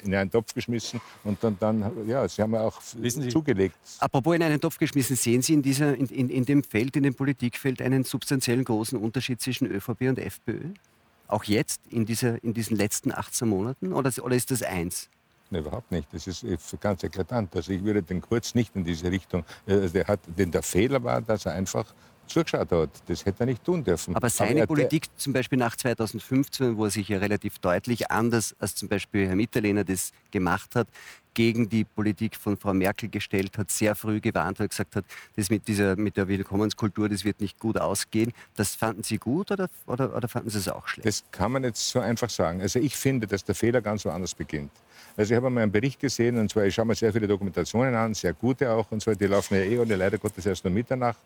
in einen Topf geschmissen und dann, dann ja, sie haben ja auch zugelegt. Apropos in einen Topf geschmissen, sehen Sie in, dieser, in, in, in dem Feld, in dem Politikfeld einen substanziellen großen Unterschied zwischen ÖVP und FPÖ? Auch jetzt, in, dieser, in diesen letzten 18 Monaten? Oder, oder ist das eins? Nein, überhaupt nicht. Das ist ganz eklatant. Also ich würde den Kurz nicht in diese Richtung. Äh, der, hat, denn der Fehler war, dass er einfach zugeschaut hat. Das hätte er nicht tun dürfen. Aber seine Aber Politik zum Beispiel nach 2015, wo er sich ja relativ deutlich anders als zum Beispiel Herr Mitterlehner das gemacht hat, gegen die Politik von Frau Merkel gestellt hat, sehr früh gewarnt hat, gesagt hat, das mit, dieser, mit der Willkommenskultur, das wird nicht gut ausgehen. Das fanden Sie gut oder, oder, oder fanden Sie es auch schlecht? Das kann man jetzt so einfach sagen. Also ich finde, dass der Fehler ganz woanders beginnt. Also ich habe einmal einen Bericht gesehen, und zwar, ich schaue mir sehr viele Dokumentationen an, sehr gute auch, und zwar, die laufen ja eh und leider Gottes erst nur Mitternacht.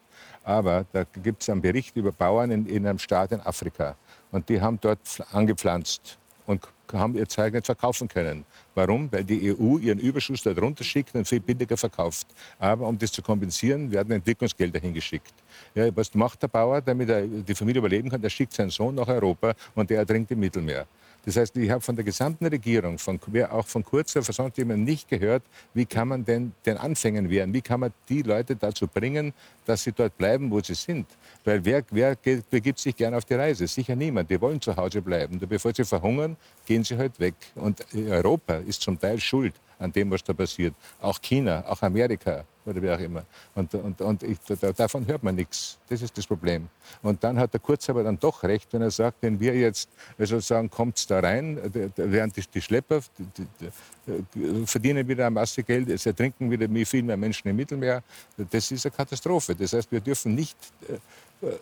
Aber da gibt es einen Bericht über Bauern in, in, einem Staat in Afrika. Und die haben dort angepflanzt und haben ihr Zeug nicht verkaufen können. Warum? Weil die EU ihren Überschuss dort runterschickt und viel billiger verkauft. Aber um das zu kompensieren, werden Entwicklungsgelder hingeschickt. Ja, was macht der Bauer, damit er die Familie überleben kann? Der schickt seinen Sohn nach Europa und der ertrinkt im Mittelmeer. Das heißt, ich habe von der gesamten Regierung, von, auch von Kurzer, von nicht gehört, wie kann man denn den Anfängen wehren? Wie kann man die Leute dazu bringen, dass sie dort bleiben, wo sie sind? Weil wer, wer begibt sich gerne auf die Reise? Sicher niemand. Die wollen zu Hause bleiben. Bevor sie verhungern, gehen sie halt weg. Und Europa ist zum Teil schuld an dem, was da passiert. Auch China, auch Amerika oder wie auch immer. Und, und, und ich, davon hört man nichts. Das ist das Problem. Und dann hat der Kurz aber dann doch recht, wenn er sagt, wenn wir jetzt also sagen, kommt da rein, während die, die Schlepper die, die, verdienen wieder eine Masse Geld, es ertrinken wieder viel mehr Menschen im Mittelmeer. Das ist eine Katastrophe. Das heißt, wir dürfen nicht, äh, äh,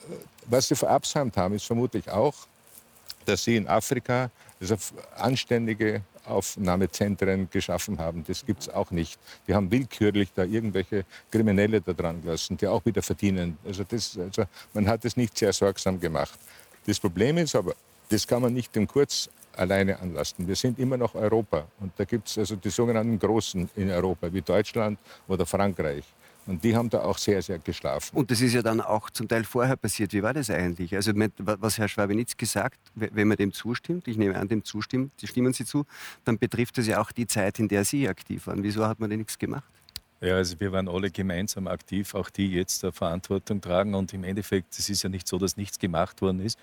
was sie verabsäumt haben, ist vermutlich auch, dass sie in Afrika also anständige Aufnahmezentren geschaffen haben. Das gibt es auch nicht. Die haben willkürlich da irgendwelche Kriminelle da dran gelassen, die auch wieder verdienen. Also, das, also man hat es nicht sehr sorgsam gemacht. Das Problem ist aber, das kann man nicht dem Kurz alleine anlasten. Wir sind immer noch Europa. Und da gibt es also die sogenannten Großen in Europa, wie Deutschland oder Frankreich. Und die haben da auch sehr, sehr geschlafen. Und das ist ja dann auch zum Teil vorher passiert. Wie war das eigentlich? Also was Herr Schwabenitzki sagt, wenn man dem zustimmt, ich nehme an, dem zustimmt, die stimmen Sie zu, dann betrifft das ja auch die Zeit, in der Sie aktiv waren. Wieso hat man denn nichts gemacht? Ja, also wir waren alle gemeinsam aktiv, auch die jetzt der Verantwortung tragen. Und im Endeffekt, es ist ja nicht so, dass nichts gemacht worden ist.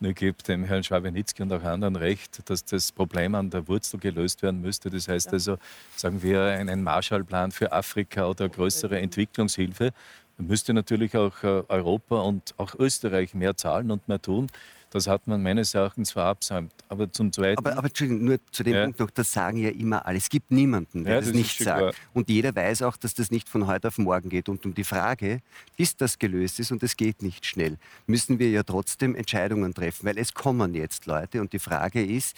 Nur ich gebe dem Herrn Schwabenitzki und auch anderen recht, dass das Problem an der Wurzel gelöst werden müsste. Das heißt also, sagen wir, einen Marshallplan für Afrika oder größere Entwicklungshilfe. Da müsste natürlich auch äh, Europa und auch Österreich mehr zahlen und mehr tun. Das hat man meines Erachtens verabsäumt. Aber zum Zweiten. Aber, aber Entschuldigung, nur zu dem ja. Punkt noch, das sagen ja immer alle. Es gibt niemanden, der ja, das, das nicht sagt. Klar. Und jeder weiß auch, dass das nicht von heute auf morgen geht. Und um die Frage, bis das gelöst ist und es geht nicht schnell, müssen wir ja trotzdem Entscheidungen treffen, weil es kommen jetzt Leute. Und die Frage ist,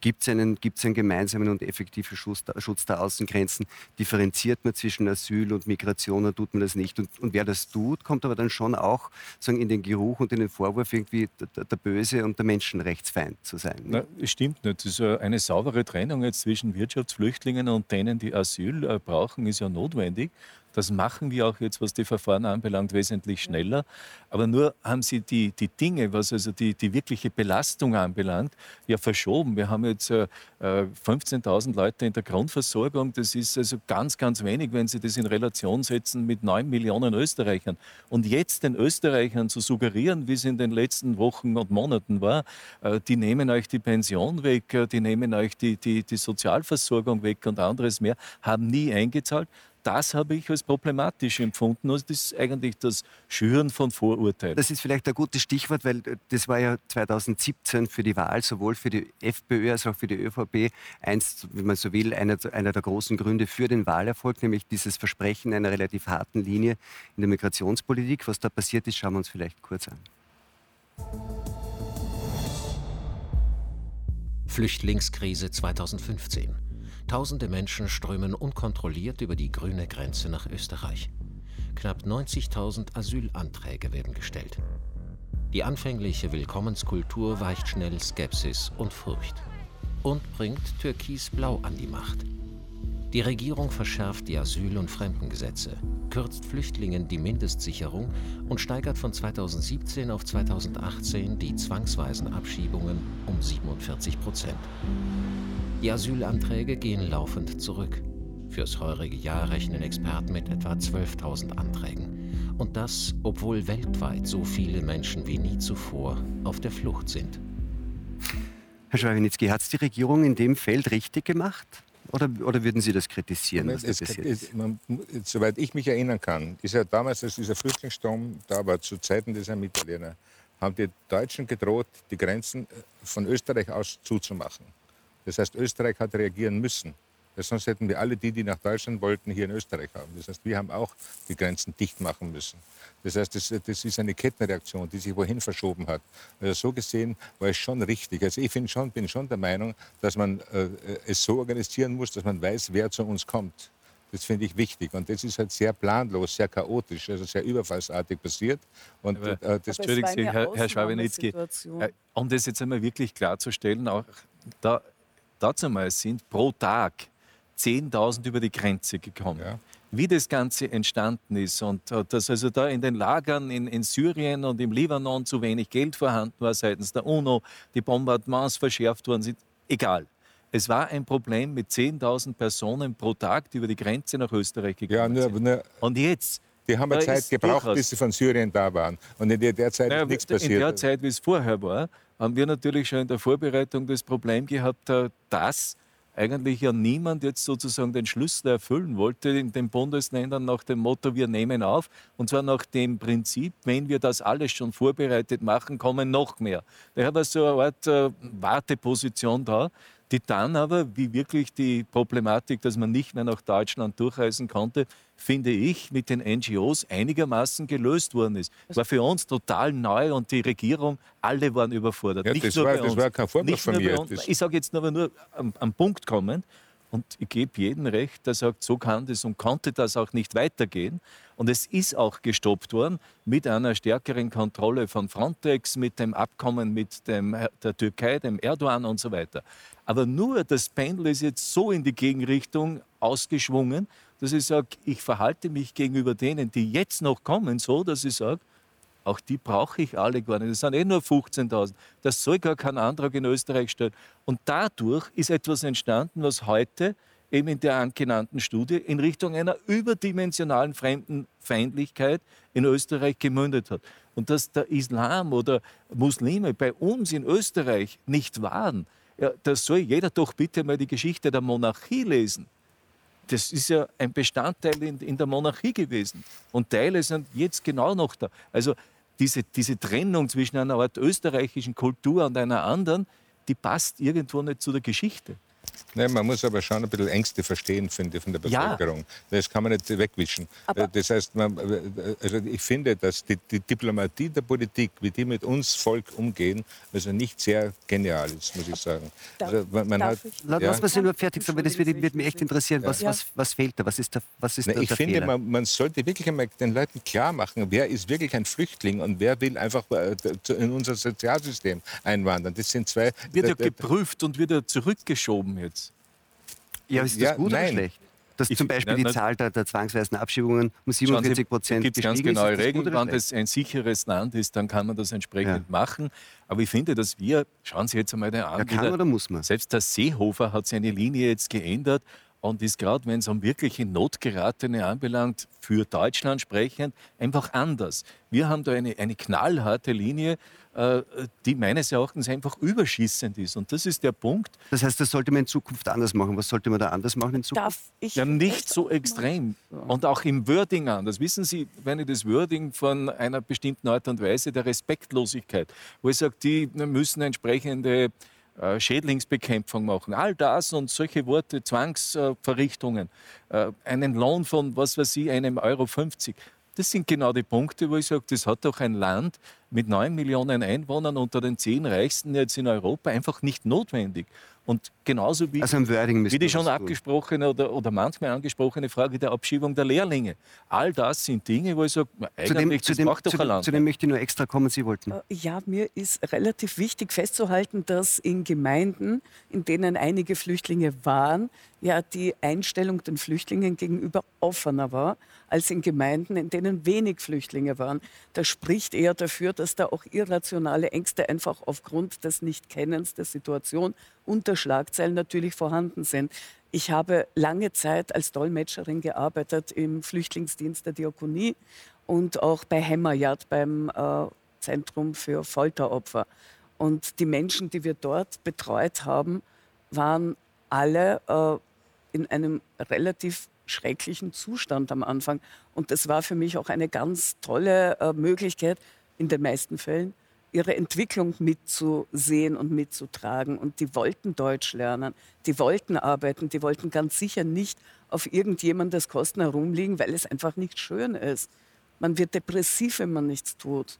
gibt es einen, gibt's einen gemeinsamen und effektiven Schutz, Schutz der Außengrenzen? Differenziert man zwischen Asyl und Migration oder tut man das nicht? Und, und wer das tut, kommt aber dann schon auch sagen, in den Geruch und in den Vorwurf irgendwie der, der Böse und der Menschenrechtsfeind zu sein. Ne? Na, stimmt nicht. Das ist eine saubere Trennung jetzt zwischen Wirtschaftsflüchtlingen und denen, die Asyl äh, brauchen, ist ja notwendig. Das machen wir auch jetzt, was die Verfahren anbelangt, wesentlich schneller. Aber nur haben sie die, die Dinge, was also die, die wirkliche Belastung anbelangt, ja verschoben. Wir haben jetzt äh, 15.000 äh, Leute in der Grundversorgung. Das ist also ganz, ganz wenig, wenn Sie das in Relation setzen mit 9 Millionen Österreichern. Und jetzt den Österreichern zu suggerieren, wie es in den letzten Wochen und Monaten war, äh, die nehmen euch die Pension weg, äh, die nehmen euch die, die, die Sozialversorgung weg und anderes mehr, haben nie eingezahlt das habe ich als problematisch empfunden. Also das ist eigentlich das Schüren von Vorurteilen. Das ist vielleicht ein gutes Stichwort, weil äh, das war ja 2017 für die Wahl, sowohl für die FPÖ als auch für die ÖVP, eins, wie man so will, einer, einer der großen Gründe für den Wahlerfolg, nämlich dieses Versprechen einer relativ harten Linie in der Migrationspolitik. Was da passiert ist, schauen wir uns vielleicht kurz an. Flüchtlingskrise 2015. Tausende Menschen strömen unkontrolliert über die grüne Grenze nach Österreich. Knapp 90.000 Asylanträge werden gestellt. Die anfängliche Willkommenskultur weicht schnell Skepsis und Furcht und bringt Türkis-Blau an die Macht. Die Regierung verschärft die Asyl- und Fremdengesetze, kürzt Flüchtlingen die Mindestsicherung und steigert von 2017 auf 2018 die zwangsweisen Abschiebungen um 47 Prozent. Die Asylanträge gehen laufend zurück. Fürs heurige Jahr rechnen Experten mit etwa 12.000 Anträgen. Und das, obwohl weltweit so viele Menschen wie nie zuvor auf der Flucht sind. Herr Schwabinitzki, hat es die Regierung in dem Feld richtig gemacht? Oder, oder würden Sie das kritisieren? Moment, es, es, man, soweit ich mich erinnern kann, ist ja damals, als dieser Flüchtlingssturm da war, zu Zeiten dieser Italiener, haben die Deutschen gedroht, die Grenzen von Österreich aus zuzumachen. Das heißt, Österreich hat reagieren müssen. sonst hätten wir alle die, die nach Deutschland wollten, hier in Österreich haben. Das heißt, wir haben auch die Grenzen dicht machen müssen. Das heißt, das, das ist eine Kettenreaktion, die sich wohin verschoben hat. Also so gesehen war es schon richtig. Also ich schon, bin schon der Meinung, dass man äh, es so organisieren muss, dass man weiß, wer zu uns kommt. Das finde ich wichtig. Und das ist halt sehr planlos, sehr chaotisch, also sehr überfallsartig passiert. Und Aber, äh, das Entschuldigen Sie, Herr, Herr Schwabenitzki, äh, um das jetzt einmal wirklich klarzustellen, auch da dazu mal sind pro Tag 10.000 über die Grenze gekommen. Ja. Wie das Ganze entstanden ist und äh, dass also da in den Lagern in, in, Syrien und im Libanon zu wenig Geld vorhanden war seitens der UNO, die Bombardements verschärft worden sind, egal. Es war ein Problem mit 10.000 Personen pro Tag, die über die Grenze nach Österreich gekommen ja, nur, sind. Nur, und jetzt die haben ja Zeit gebraucht, bis sie von Syrien da waren. Und in der Zeit naja, ist nichts passiert. In der Zeit, wie es vorher war, haben wir natürlich schon in der Vorbereitung das Problem gehabt, äh, dass eigentlich ja niemand jetzt sozusagen den Schlüssel erfüllen wollte in den Bundesländern nach dem Motto, wir nehmen auf. Und zwar nach dem Prinzip, wenn wir das alles schon vorbereitet machen, kommen noch mehr. Daher war so eine Art äh, Warteposition da die dann aber, wie wirklich die Problematik, dass man nicht mehr nach Deutschland durchreisen konnte, finde ich, mit den NGOs einigermaßen gelöst worden ist. Das war für uns total neu und die Regierung, alle waren überfordert. Ja, nicht das, nur war, bei uns. das war kein Vorwurf von mir. Ich sage jetzt aber nur am, am Punkt kommen, und ich gebe jedem recht, der sagt, so kann das und konnte das auch nicht weitergehen. Und es ist auch gestoppt worden mit einer stärkeren Kontrolle von Frontex, mit dem Abkommen mit dem, der Türkei, dem Erdogan und so weiter. Aber nur das Pendel ist jetzt so in die Gegenrichtung ausgeschwungen, dass ich sage, ich verhalte mich gegenüber denen, die jetzt noch kommen, so, dass ich sage, auch die brauche ich alle gar nicht. Das sind eh nur 15.000. Das soll gar kein Antrag in Österreich stellen. Und dadurch ist etwas entstanden, was heute eben in der genannten Studie in Richtung einer überdimensionalen Fremdenfeindlichkeit in Österreich gemündet hat. Und dass der Islam oder Muslime bei uns in Österreich nicht waren, ja, das soll jeder doch bitte mal die Geschichte der Monarchie lesen. Das ist ja ein Bestandteil in, in der Monarchie gewesen. Und Teile sind jetzt genau noch da. Also diese, diese Trennung zwischen einer Art österreichischen Kultur und einer anderen, die passt irgendwo nicht zu der Geschichte. Nein, man muss aber schon ein bisschen Ängste verstehen, finde ich, von der Bevölkerung. Ja. Das kann man nicht wegwischen. Aber das heißt, man, also ich finde, dass die, die, Diplomatie der Politik, wie die mit uns Volk umgehen, also nicht sehr genial ist, muss ich sagen. Darf, also man hat, Lass ja? mal nur fertig sein, weil das würde, würde mich echt interessieren. Was, ja. was, was fehlt da? Was ist, da, was ist Nein, da Ich finde, man, man, sollte wirklich einmal den Leuten klar machen, wer ist wirklich ein Flüchtling und wer will einfach äh, in unser Sozialsystem einwandern. Das sind zwei... Wird ja geprüft und wird ja zurückgeschoben jetzt. Ja, ist das ja, gut nein. oder schlecht? dass ich, zum Beispiel na, die Zahl der, der, zwangsweisen Abschiebungen um 47 Prozent es ganz genaue Regeln. Wenn das ein sicheres Land ist, dann kann man das entsprechend ja. machen. Aber ich finde, dass wir, schauen Sie jetzt einmal den an. Ja, kann oder muss man? Selbst der Seehofer hat seine Linie jetzt geändert und ist gerade, wenn es um wirkliche Notgeratene anbelangt, für Deutschland sprechend, einfach anders. Wir haben da eine, eine knallharte Linie, die meines Erachtens einfach überschießend ist. Und das ist der Punkt. Das heißt, das sollte man in Zukunft anders machen. Was sollte man da anders machen in Zukunft? Darf ich ja, nicht so extrem. Und auch im Wording anders. Wissen Sie, wenn ich das Wording von einer bestimmten Art und Weise der Respektlosigkeit, wo ich sage, die müssen entsprechende äh, Schädlingsbekämpfung machen, all das und solche Worte, Zwangsverrichtungen, äh, einen Lohn von, was weiß ich, einem Euro 50. Das sind genau die Punkte, wo ich sage, das hat doch ein Land mit 9 Millionen Einwohnern unter den zehn reichsten jetzt in Europa einfach nicht notwendig. Und genauso wie, also wie die schon abgesprochene oder, oder manchmal angesprochene Frage der Abschiebung der Lehrlinge. All das sind Dinge, wo ich sage, eigentlich zu dem, das zu dem, macht doch zu, ein Land. Zu dem möchte ich nur extra kommen, Sie wollten. Äh, ja, mir ist relativ wichtig festzuhalten, dass in Gemeinden, in denen einige Flüchtlinge waren, ja die Einstellung den Flüchtlingen gegenüber offener war als in Gemeinden, in denen wenig Flüchtlinge waren. Das spricht eher dafür, dass da auch irrationale Ängste einfach aufgrund des Nichtkennens der Situation unter Schlagzeilen natürlich vorhanden sind. Ich habe lange Zeit als Dolmetscherin gearbeitet im Flüchtlingsdienst der Diakonie und auch bei Hemmerjad beim äh, Zentrum für Folteropfer. Und die Menschen, die wir dort betreut haben, waren alle äh, in einem relativ schrecklichen Zustand am Anfang. Und das war für mich auch eine ganz tolle äh, Möglichkeit, in den meisten Fällen, ihre Entwicklung mitzusehen und mitzutragen. Und die wollten Deutsch lernen, die wollten arbeiten, die wollten ganz sicher nicht auf irgendjemandes Kosten herumliegen, weil es einfach nicht schön ist. Man wird depressiv, wenn man nichts tut.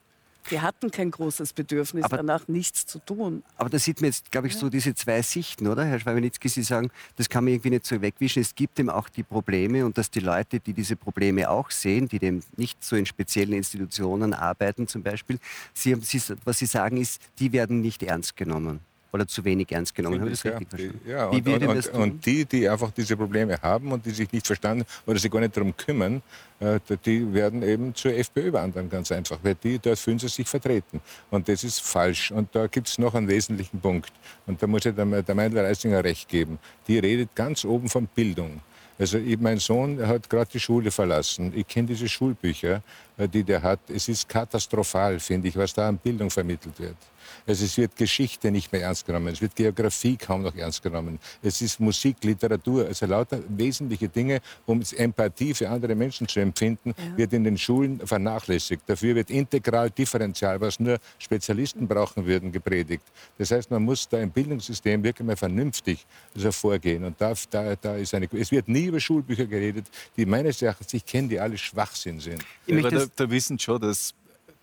Die hatten kein großes Bedürfnis aber, danach, nichts zu tun. Aber da sieht man jetzt, glaube ich, so diese zwei Sichten, oder, Herr Schwabenitzki? Sie sagen, das kann man irgendwie nicht so wegwischen. Es gibt eben auch die Probleme und dass die Leute, die diese Probleme auch sehen, die dem nicht so in speziellen Institutionen arbeiten zum Beispiel, sie, sie, was sie sagen ist, die werden nicht ernst genommen oder zu wenig ernst genommen. Das richtig verstanden? Ja, und, und, und, und, die, die einfach diese Probleme haben und die sich nicht verstanden oder sich gar nicht darum kümmern, äh, die werden eben zur FPÖ wandern, ganz einfach, weil die, dort fühlen sie sich vertreten. Und das ist falsch. Und da gibt es noch einen wesentlichen Punkt. Und da muss ich der, der Meindl-Reisinger recht geben. Die redet ganz oben von Bildung. Also mein Sohn hat gerade die Schule verlassen. Ich kenne diese Schulbücher, äh, die der hat. Es ist katastrophal, finde ich, was da an Bildung vermittelt wird. Also es wird Geschichte nicht mehr ernst genommen, es wird Geografie kaum noch ernst genommen. Es ist Musik, Literatur, also lauter wesentliche Dinge, um Empathie für andere Menschen zu empfinden, ja. wird in den Schulen vernachlässigt. Dafür wird integral, differenzial, was nur Spezialisten brauchen würden, gepredigt. Das heißt, man muss da im Bildungssystem wirklich mal vernünftig also vorgehen. Und da, da, da ist eine, es wird nie über Schulbücher geredet, die meines Erachtens, ich kenne, die alle Schwachsinn sind. Ja, aber da, da wissen schon, dass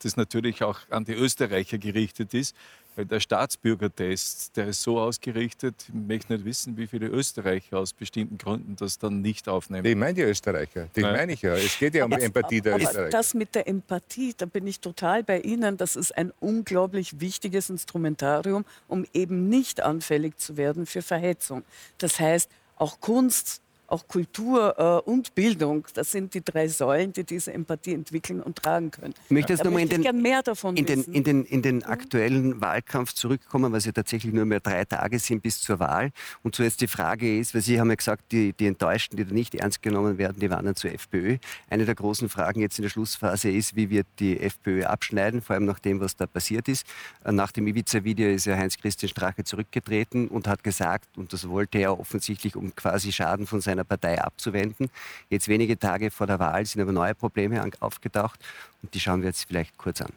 das natürlich auch an die Österreicher gerichtet ist. Weil der Staatsbürgertest, der ist so ausgerichtet, ich möchte nicht wissen, wie viele Österreicher aus bestimmten Gründen das dann nicht aufnehmen. Ich meine die Österreicher, die meine ich ja. Es geht ja um die Empathie der aber Österreicher. Das mit der Empathie, da bin ich total bei Ihnen. Das ist ein unglaublich wichtiges Instrumentarium, um eben nicht anfällig zu werden für Verhetzung. Das heißt, auch Kunst auch Kultur äh, und Bildung, das sind die drei Säulen, die diese Empathie entwickeln und tragen können. Ich möchte jetzt nochmal in, den, in, den, in, den, in den aktuellen Wahlkampf zurückkommen, weil es ja tatsächlich nur mehr drei Tage sind bis zur Wahl. Und zuerst die Frage ist, weil Sie haben ja gesagt, die, die Enttäuschten, die da nicht ernst genommen werden, die wandern zur FPÖ. Eine der großen Fragen jetzt in der Schlussphase ist, wie wird die FPÖ abschneiden, vor allem nach dem, was da passiert ist. Äh, nach dem Ibiza-Video ist ja Heinz-Christian Strache zurückgetreten und hat gesagt, und das wollte er offensichtlich, um quasi Schaden von seiner seiner Partei abzuwenden. Jetzt wenige Tage vor der Wahl sind aber neue Probleme aufgetaucht und die schauen wir jetzt vielleicht kurz an.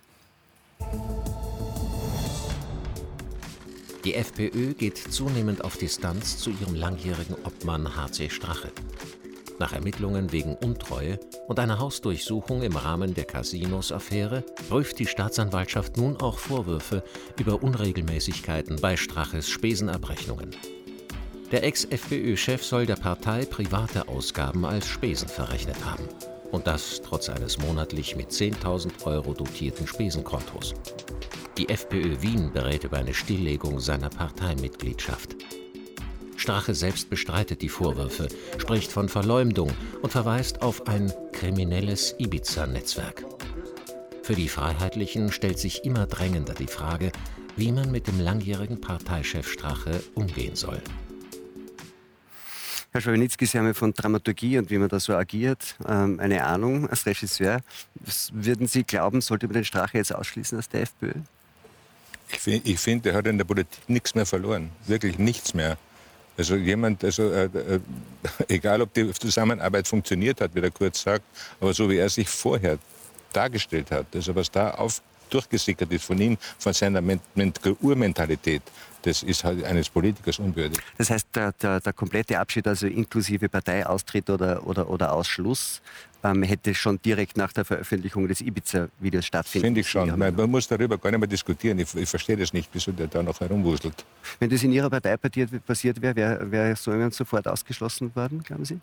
Die FPÖ geht zunehmend auf Distanz zu ihrem langjährigen Obmann HC Strache. Nach Ermittlungen wegen Untreue und einer Hausdurchsuchung im Rahmen der Casinos-Affäre prüft die Staatsanwaltschaft nun auch Vorwürfe über Unregelmäßigkeiten bei Straches Spesenabrechnungen. Der Ex-FPÖ-Chef soll der Partei private Ausgaben als Spesen verrechnet haben. Und das trotz eines monatlich mit 10.000 Euro dotierten Spesenkontos. Die FPÖ Wien berät über eine Stilllegung seiner Parteimitgliedschaft. Strache selbst bestreitet die Vorwürfe, spricht von Verleumdung und verweist auf ein kriminelles Ibiza-Netzwerk. Für die Freiheitlichen stellt sich immer drängender die Frage, wie man mit dem langjährigen Parteichef Strache umgehen soll. Herr Schwabenitzki, Sie haben ja von Dramaturgie und wie man da so agiert ähm, eine Ahnung als Regisseur. Würden Sie glauben, sollte man den Strache jetzt ausschließen aus der FPÖ? Ich finde, ich find, er hat in der Politik nichts mehr verloren. Wirklich nichts mehr. Also jemand, also äh, äh, egal ob die Zusammenarbeit funktioniert hat, wie der Kurz sagt, aber so wie er sich vorher dargestellt hat, also was da auf durchgesickert ist von ihm, von seiner Urmentalität, das ist halt eines Politikers unwürdig. Das heißt, der, der, der komplette Abschied, also inklusive Parteiaustritt oder, oder, oder Ausschluss, ähm, hätte schon direkt nach der Veröffentlichung des Ibiza-Videos stattfinden Finde ich schon. Nein, man muss darüber gar nicht mehr diskutieren. Ich, ich verstehe das nicht, wieso der da noch herumwuselt. Wenn das in Ihrer Partei passiert wäre, wäre wär so jemand sofort ausgeschlossen worden, glauben Sie?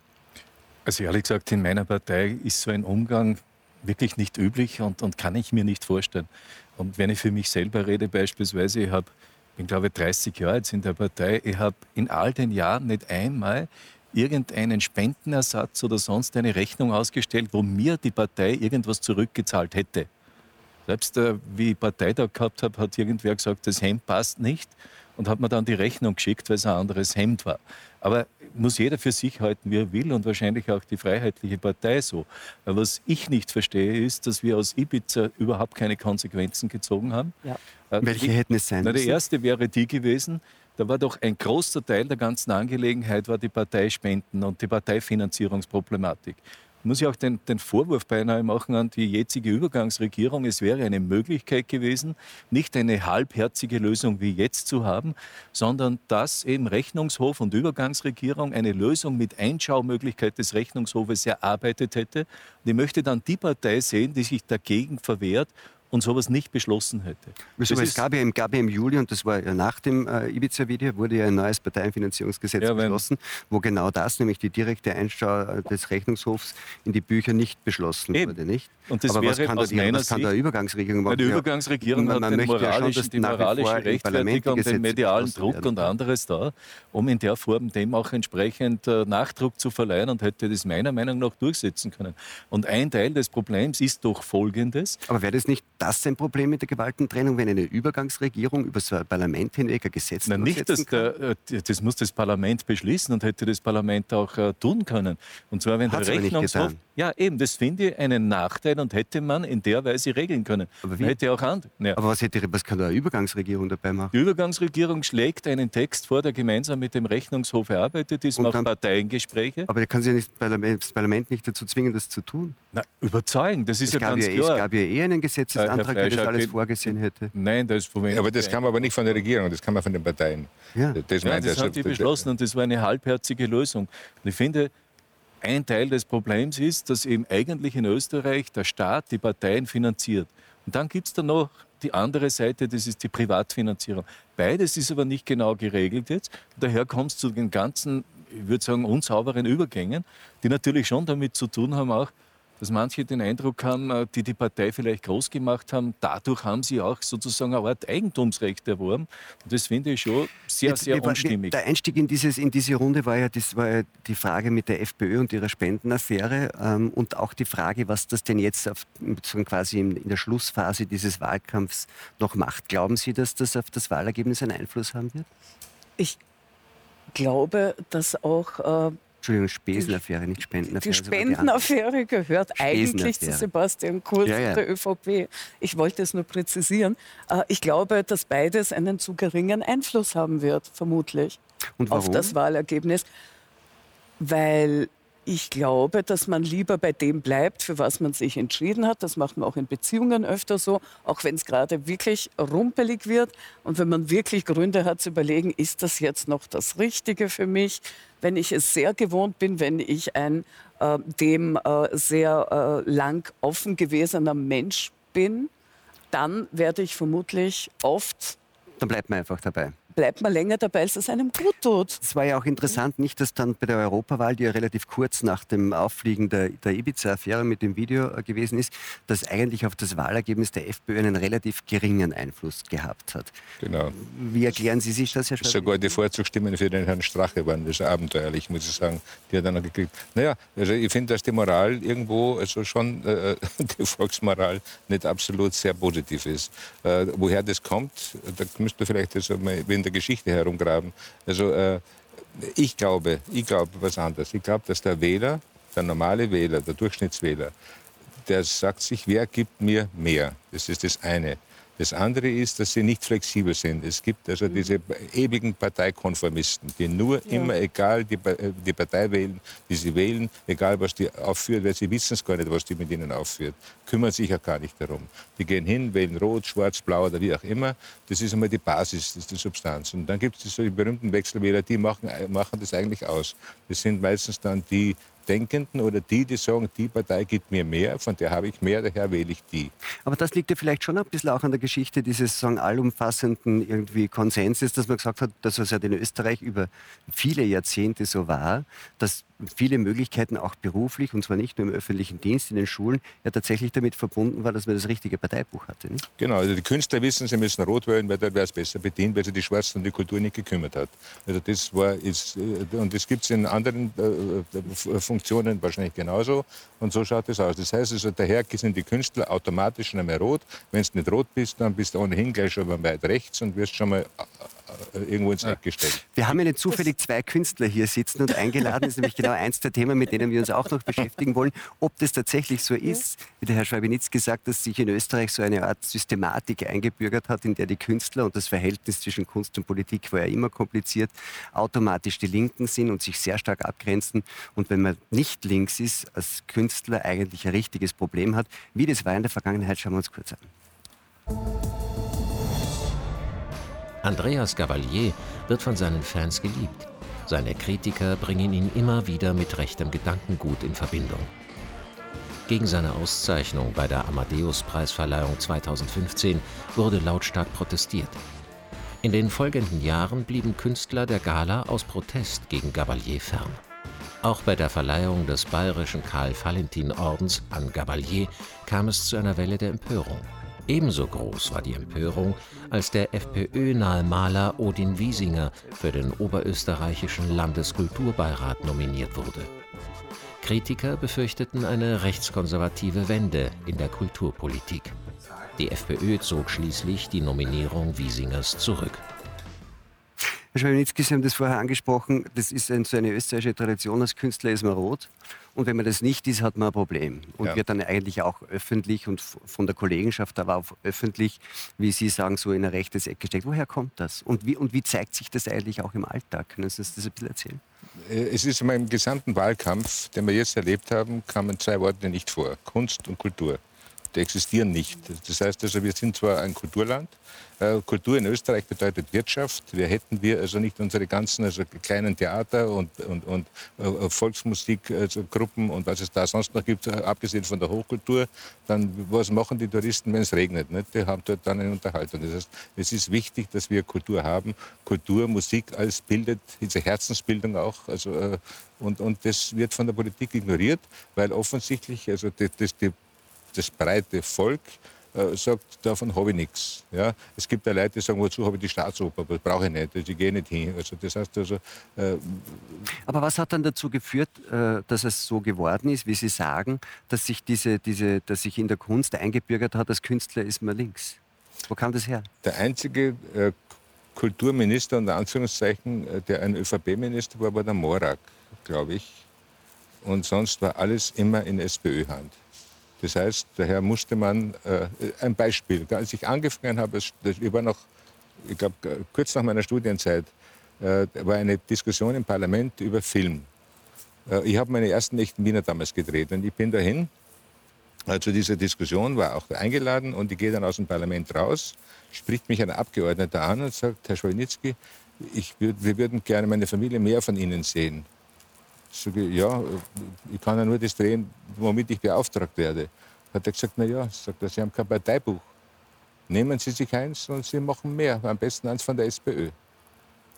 Also ehrlich gesagt, in meiner Partei ist so ein Umgang wirklich nicht üblich und, und kann ich mir nicht vorstellen. Und wenn ich für mich selber rede, beispielsweise, ich habe bin, glaube ich, 30 Jahre jetzt in der Partei. Ich habe in all den Jahren nicht einmal irgendeinen Spendenersatz oder sonst eine Rechnung ausgestellt, wo mir die Partei irgendwas zurückgezahlt hätte. Selbst äh, wie ich Parteitag gehabt habe, hat irgendwer gesagt, das Hemd passt nicht und hat mir dann die Rechnung geschickt, weil es ein anderes Hemd war. Aber muss jeder für sich halten, wie er will und wahrscheinlich auch die Freiheitliche Partei so. Was ich nicht verstehe, ist, dass wir aus Ibiza überhaupt keine Konsequenzen gezogen haben. Ja. Äh, Welche hätten es sein müssen? Die erste wäre die gewesen, da war doch ein großer Teil der ganzen Angelegenheit war die Parteispenden und die Parteifinanzierungsproblematik muss ich auch den, den Vorwurf beinahe machen an die jetzige Übergangsregierung. Es wäre eine Möglichkeit gewesen, nicht eine halbherzige Lösung wie jetzt zu haben, sondern dass eben Rechnungshof und Übergangsregierung eine Lösung mit Einschaumöglichkeit des Rechnungshofes erarbeitet hätte. Und ich möchte dann die Partei sehen, die sich dagegen verwehrt und sowas nicht beschlossen hätte. Wieso, es gab ja, im, gab ja im Juli, und das war ja nach dem äh, Ibiza-Video, wurde ja ein neues Parteienfinanzierungsgesetz ja, beschlossen, wo genau das, nämlich die direkte Einschau äh, des Rechnungshofs in die Bücher nicht beschlossen eben. wurde. Nicht? Und das Aber was kann, da die, was kann der Übergangsregierung machen? Die Übergangsregierung ja, hat den moralischen, ja die moralische Rechtfertigung, den medialen Druck werden. und anderes da, um in der Form dem auch entsprechend äh, Nachdruck zu verleihen und hätte das meiner Meinung nach durchsetzen können. Und ein Teil des Problems ist doch folgendes. Aber wäre das nicht das ein Problem mit der Gewaltentrennung, wenn eine Übergangsregierung über ein Parlament hinweg ein Gesetz Nein, nicht, dass der, äh, das muss das Parlament beschließen und hätte das Parlament auch uh, tun können. Und zwar, wenn Hat's der Rechnungshof... Ja, eben, das finde ich einen Nachteil und hätte man in der Weise regeln können. Aber, wie? hätte auch andere. Ja. Aber was, hätte, was kann da eine Übergangsregierung dabei machen? Die Übergangsregierung schlägt einen Text vor, der gemeinsam mit dem Rechnungshof erarbeitet ist, und macht dann, Parteiengespräche. Aber da kann sich ja nicht, das Parlament nicht dazu zwingen, das zu tun. Na, überzeugen, das ist es ja ganz ja, klar. Es gab ja eh einen Gesetzesantrag, der das alles vorgesehen hätte. Nein, das ist Aber das kam aber nicht von der Regierung, das kam von den Parteien. Ja. Das, ja, das hat die beschlossen und das war eine halbherzige Lösung. Und ich finde, ein Teil des Problems ist, dass eben eigentlich in Österreich der Staat die Parteien finanziert. Und dann gibt es da noch die andere Seite, das ist die Privatfinanzierung. Beides ist aber nicht genau geregelt jetzt. Daher kommt es zu den ganzen, ich würde sagen, unsauberen Übergängen, die natürlich schon damit zu tun haben, auch, dass manche den Eindruck haben, äh, die die Partei vielleicht groß gemacht haben, dadurch haben sie auch sozusagen eine Art Eigentumsrecht erworben. Und das finde ich schon sehr, Jetzt, sehr unstimmig. Der Einstieg in, dieses, in diese Runde war ja, das war ja die Frage mit der FPÖ und ihrer Spendenaffäre ähm, und auch die Frage, was das denn jetzt auf, quasi in, in der Schlussphase dieses Wahlkampfs noch macht. Glauben Sie, dass das auf das Wahlergebnis einen Einfluss haben wird? Ich glaube, dass auch äh, Entschuldigung, Spesenaffäre, nicht Spendenaffäre. Die Spendenaffäre gehört eigentlich zu Sebastian Kurz ja, ja. der ÖVP. Ich wollte es nur präzisieren. Äh, ich glaube, dass beides einen zu geringen Einfluss haben wird, vermutlich, auf das Wahlergebnis. Weil ich glaube, dass man lieber bei dem bleibt, für was man sich entschieden hat. Das macht man auch in Beziehungen öfter so, auch wenn es gerade wirklich rumpelig wird. Und wenn man wirklich Gründe hat zu überlegen, ist das jetzt noch das Richtige für mich? Wenn ich es sehr gewohnt bin, wenn ich ein äh, dem äh, sehr äh, lang offen gewesener Mensch bin, dann werde ich vermutlich oft dann bleibt man einfach dabei. Bleibt man länger dabei, als es einem gut tut. Es war ja auch interessant, nicht, dass dann bei der Europawahl, die ja relativ kurz nach dem Auffliegen der, der Ibiza-Affäre mit dem Video äh, gewesen ist, dass eigentlich auf das Wahlergebnis der FPÖ einen relativ geringen Einfluss gehabt hat. Genau. Wie erklären Sie sich das, Herr Schwab? Sogar die Vorzugsstimmen für den Herrn Strache waren das abenteuerlich, muss ich sagen. Die hat er noch gekriegt. Naja, also ich finde, dass die Moral irgendwo, also schon äh, die Volksmoral nicht absolut sehr positiv ist. Äh, woher das kommt, da müsste vielleicht also mal in der Geschichte herumgraben. Also äh, ich glaube, ich glaube was anderes. Ich glaube, dass der Wähler, der normale Wähler, der Durchschnittswähler, der sagt sich, wer gibt mir mehr? Das ist das eine. Das andere ist, dass sie nicht flexibel sind. Es gibt also mhm. diese ewigen Parteikonformisten, die nur ja. immer, egal die, äh, die Partei wählen, die sie wählen, egal was die aufführt, weil sie wissen es gar nicht, was die mit ihnen aufführt, kümmern sich ja gar nicht darum. Die gehen hin, wählen rot, schwarz, blau oder wie auch immer. Das ist einmal die Basis, das ist die Substanz. Und dann gibt es diese berühmten Wechselwähler, die machen, machen das eigentlich aus. Das sind meistens dann die, Denkenden oder die, die sagen, die Partei gibt mir mehr, von der habe ich mehr, daher wähle ich die. Aber das liegt ja vielleicht schon ein bisschen auch an der Geschichte dieses sagen, allumfassenden irgendwie Konsenses, dass man gesagt hat, dass es ja in Österreich über viele Jahrzehnte so war, dass viele Möglichkeiten auch beruflich, und zwar nicht nur im öffentlichen Dienst, in den Schulen, ja tatsächlich damit verbunden war, dass man das richtige Parteibuch hatte. Nicht? Genau, also die Künstler wissen, sie müssen rot wählen, weil dort wäre es besser bedient, weil sie die Schwarzen und die Kultur nicht gekümmert hat. Also das war, ist, äh, und das gibt es in anderen äh, äh, Funktionen wahrscheinlich genauso. Und so schaut es aus. Das heißt also, daher sind die Künstler automatisch schon einmal rot. Wenn du nicht rot bist, dann bist du ohnehin gleich schon weit rechts und wirst schon mal äh, irgendwo ins Eck gestellt. Wir haben ja nicht zufällig zwei Künstler hier sitzen und eingeladen. Das ist nämlich genau eins der Themen, mit denen wir uns auch noch beschäftigen wollen. Ob das tatsächlich so ist, wie der Herr Schwabinitz gesagt, dass sich in Österreich so eine Art Systematik eingebürgert hat, in der die Künstler und das Verhältnis zwischen Kunst und Politik war ja immer kompliziert, automatisch die Linken sind und sich sehr stark abgrenzen. Und wenn man nicht links ist, als Künstler eigentlich ein richtiges Problem hat. Wie das war in der Vergangenheit, schauen wir uns kurz an. Andreas Gavalier wird von seinen Fans geliebt. Seine Kritiker bringen ihn immer wieder mit rechtem Gedankengut in Verbindung. Gegen seine Auszeichnung bei der Amadeus-Preisverleihung 2015 wurde lautstark protestiert. In den folgenden Jahren blieben Künstler der Gala aus Protest gegen Gavalier fern. Auch bei der Verleihung des bayerischen Karl-Valentin-Ordens an Gavalier kam es zu einer Welle der Empörung. Ebenso groß war die Empörung, als der FPÖ-nahe Maler Odin Wiesinger für den oberösterreichischen Landeskulturbeirat nominiert wurde. Kritiker befürchteten eine rechtskonservative Wende in der Kulturpolitik. Die FPÖ zog schließlich die Nominierung Wiesingers zurück. Herr Schwabinitzki, Sie haben das vorher angesprochen, das ist so eine österreichische Tradition, als Künstler ist man rot. Und wenn man das nicht ist, hat man ein Problem. Und ja. wird dann eigentlich auch öffentlich und von der Kollegenschaft, aber auch öffentlich, wie Sie sagen, so in ein rechtes Eck gesteckt. Woher kommt das? Und wie, und wie zeigt sich das eigentlich auch im Alltag? Können Sie uns das ein bisschen erzählen? Äh, es ist in meinem gesamten Wahlkampf, den wir jetzt erlebt haben, kamen zwei Worte nicht vor. Kunst und Kultur die existieren nicht. Das heißt also, wir sind zwar ein Kulturland, äh, Kultur in Österreich bedeutet Wirtschaft. Wir hätten wir also nicht unsere ganzen also kleinen Theater und, und, und äh, Volksmusikgruppen also und was es da sonst noch gibt, äh, abgesehen von der Hochkultur, dann was machen die Touristen, wenn es regnet? Nicht? Die haben dort dann eine Unterhaltung. Das heißt, es ist wichtig, dass wir Kultur haben. Kultur, Musik alles bildet, diese Herzensbildung auch. Also, und, und das wird von der Politik ignoriert, weil offensichtlich also die, das, die das breite Volk äh, sagt, davon habe ich nichts. Ja? Es gibt ja Leute, die sagen, wozu habe ich die Staatsoper, das brauche ich nicht, ich gehe nicht hin. Also das heißt also, äh, Aber was hat dann dazu geführt, äh, dass es so geworden ist, wie Sie sagen, dass sich, diese, diese, dass sich in der Kunst eingebürgert hat, als Künstler ist man links? Wo kam das her? Der einzige äh, Kulturminister, unter Anführungszeichen, der ein ÖVP-Minister war, war der Morak, glaube ich. Und sonst war alles immer in SPÖ-Hand. Das heißt, daher musste man, äh, ein Beispiel, als ich angefangen habe, ich war noch, ich glaube, kurz nach meiner Studienzeit, äh, war eine Diskussion im Parlament über Film. Äh, ich habe meine ersten echten Wiener damals gedreht und ich bin dahin äh, zu dieser Diskussion, war auch eingeladen und ich gehe dann aus dem Parlament raus, spricht mich ein Abgeordneter an und sagt, Herr Schwalnitzki, ich, wir würden gerne meine Familie mehr von Ihnen sehen. Sage ich, ja, ich kann ja nur das drehen, womit ich beauftragt werde. Hat er gesagt, na ja, sagt er, Sie haben kein Parteibuch. Nehmen Sie sich eins und Sie machen mehr, am besten eins von der SPÖ.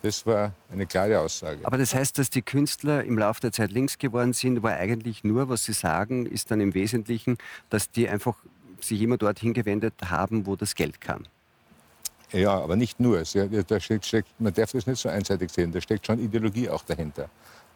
Das war eine klare Aussage. Aber das heißt, dass die Künstler im Laufe der Zeit links geworden sind, war eigentlich nur, was sie sagen, ist dann im Wesentlichen, dass die einfach sich immer dorthin gewendet haben, wo das Geld kam. Ja, aber nicht nur. Da steckt, steckt, man darf das nicht so einseitig sehen. Da steckt schon Ideologie auch dahinter.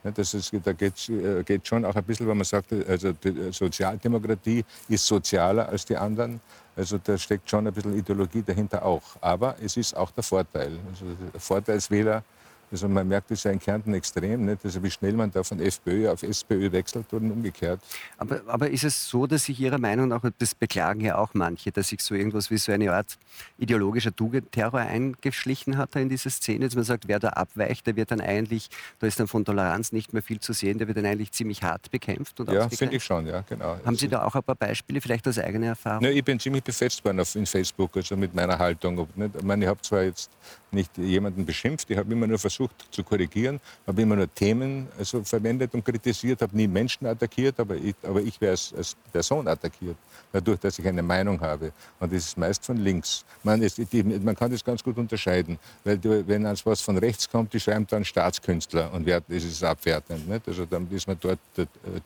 Das ist, da geht äh, schon auch ein bisschen, wenn man sagt, also die Sozialdemokratie ist sozialer als die anderen. Also da steckt schon ein bisschen Ideologie dahinter auch. Aber es ist auch der Vorteil. Also der Vorteilswähler also man merkt es ja in Kärnten extrem, nicht? Also wie schnell man da von FPÖ auf SPÖ wechselt und umgekehrt. Aber, aber ist es so, dass sich Ihrer Meinung nach, das beklagen ja auch manche, dass sich so irgendwas wie so eine Art ideologischer Tugendterror eingeschlichen hat da in diese Szene, dass man sagt, wer da abweicht, der wird dann eigentlich, da ist dann von Toleranz nicht mehr viel zu sehen, der wird dann eigentlich ziemlich hart bekämpft? Und ja, finde ich schon, ja, genau. Haben Sie da auch ein paar Beispiele, vielleicht aus eigener Erfahrung? Ja, ich bin ziemlich befetzt worden auf, in Facebook, also mit meiner Haltung. Ich meine, ich habe zwar jetzt nicht jemanden beschimpft, ich habe immer nur versucht zu korrigieren, habe immer nur Themen also verwendet und kritisiert, habe nie Menschen attackiert, aber ich, aber ich wäre als, als, Person attackiert, dadurch, dass ich eine Meinung habe. Und das ist meist von links. Man, es, die, man kann das ganz gut unterscheiden, weil die, wenn als was von rechts kommt, die schreiben dann Staatskünstler und wert, das ist abwertend. Nicht? Also dann ist man dort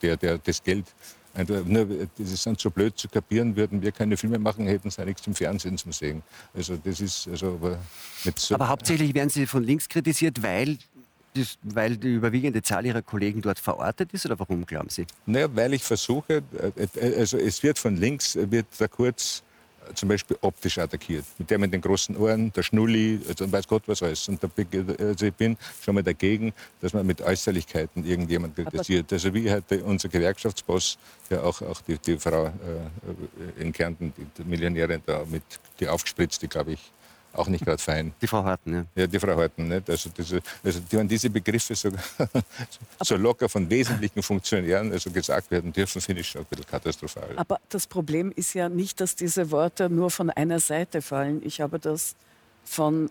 der, der das Geld das ist dann so blöd zu kapieren, würden wir keine Filme machen, hätten sie nichts im Fernsehen zu sehen. Also das ist, also, aber, so aber hauptsächlich werden Sie von links kritisiert, weil das, weil die überwiegende Zahl Ihrer Kollegen dort verortet ist oder warum glauben Sie? Naja, weil ich versuche, äh, äh, also es wird von links, wird da kurz zum Beispiel optisch attackiert. Mit der mit den großen Ohren, der Schnulli, also weiß Gott was alles. Und da, also ich bin schon mal dagegen, dass man mit Äußerlichkeiten irgendjemand kritisiert. Also wie hat unser Gewerkschaftsboss, ja auch, auch die, die Frau äh, in Kärnten, die Millionärin da mit, die aufgespritzt, die glaube ich auch nicht gerade fein. Die Frau Harten, ja. Ja, die Frau Harten. Nicht? Also, diese, also die, wenn diese Begriffe so, so locker von wesentlichen Funktionären also gesagt werden dürfen, finde ich schon ein bisschen katastrophal. Aber das Problem ist ja nicht, dass diese Worte nur von einer Seite fallen. Ich habe das von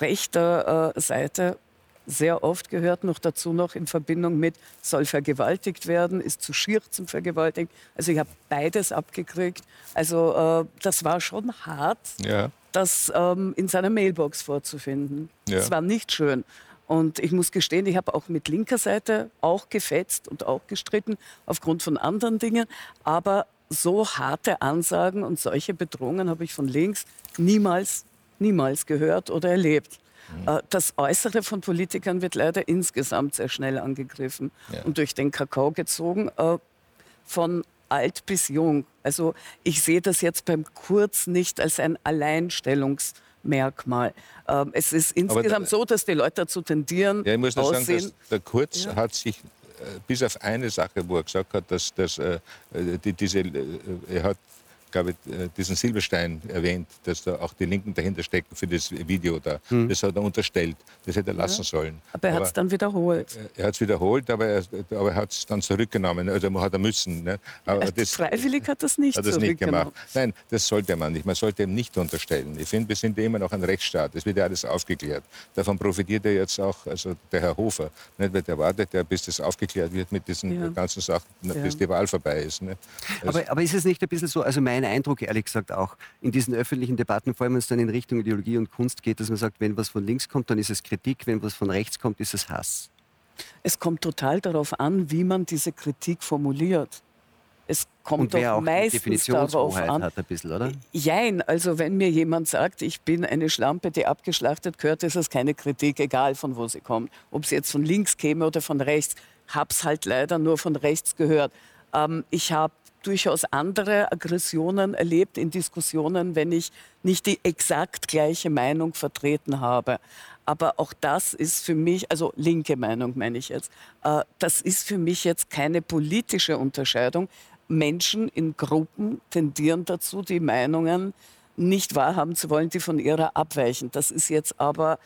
rechter äh, Seite sehr oft gehört, noch dazu noch in Verbindung mit soll vergewaltigt werden, ist zu schier zum Vergewaltigen. Also ich habe beides abgekriegt. Also äh, das war schon hart. Ja das ähm, in seiner Mailbox vorzufinden. Ja. Das war nicht schön. Und ich muss gestehen, ich habe auch mit linker Seite auch gefetzt und auch gestritten aufgrund von anderen Dingen. Aber so harte Ansagen und solche Bedrohungen habe ich von links niemals, niemals gehört oder erlebt. Mhm. Äh, das Äußere von Politikern wird leider insgesamt sehr schnell angegriffen ja. und durch den Kakao gezogen. Äh, von alt bis jung. Also ich sehe das jetzt beim Kurz nicht als ein Alleinstellungsmerkmal. Ähm, es ist insgesamt so, dass die Leute dazu tendieren, ja, ich muss nur sagen, dass der Kurz ja. hat sich äh, bis auf eine Sache, wo er gesagt hat, dass, dass äh, die, diese, äh, er hat glaube äh, diesen Silberstein erwähnt, dass da auch die Linken dahinter stecken für das Video da. Hm. Das hat er unterstellt. Das hätte er lassen ja. sollen. Aber er hat es dann wiederholt. Er hat es wiederholt, aber er, aber er hat es dann zurückgenommen. Also hat er müssen. Ne? Aber das, freiwillig hat das nicht hat das nicht gemacht. Nein, das sollte man nicht. Man sollte ihm nicht unterstellen. Ich finde, wir sind immer noch ein Rechtsstaat. Es wird ja alles aufgeklärt. Davon profitiert ja jetzt auch also der Herr Hofer. Nicht? Weil der wartet ja, bis das aufgeklärt wird mit diesen ja. ganzen Sachen, ja. bis die Wahl vorbei ist. Ne? Also aber, aber ist es nicht ein bisschen so, also mein mein Eindruck, ehrlich gesagt, auch in diesen öffentlichen Debatten, vor allem wenn es dann in Richtung Ideologie und Kunst geht, dass man sagt, wenn was von links kommt, dann ist es Kritik, wenn was von rechts kommt, ist es Hass. Es kommt total darauf an, wie man diese Kritik formuliert. Es kommt doch meistens darauf an. Hat ein bisschen, oder? Jein, also wenn mir jemand sagt, ich bin eine Schlampe, die abgeschlachtet gehört, ist das keine Kritik, egal von wo sie kommt. Ob sie jetzt von links käme oder von rechts, hab's halt leider nur von rechts gehört. Ähm, ich habe durchaus andere Aggressionen erlebt in Diskussionen, wenn ich nicht die exakt gleiche Meinung vertreten habe. Aber auch das ist für mich, also linke Meinung meine ich jetzt, äh, das ist für mich jetzt keine politische Unterscheidung. Menschen in Gruppen tendieren dazu, die Meinungen nicht wahrhaben zu wollen, die von ihrer abweichen. Das ist jetzt aber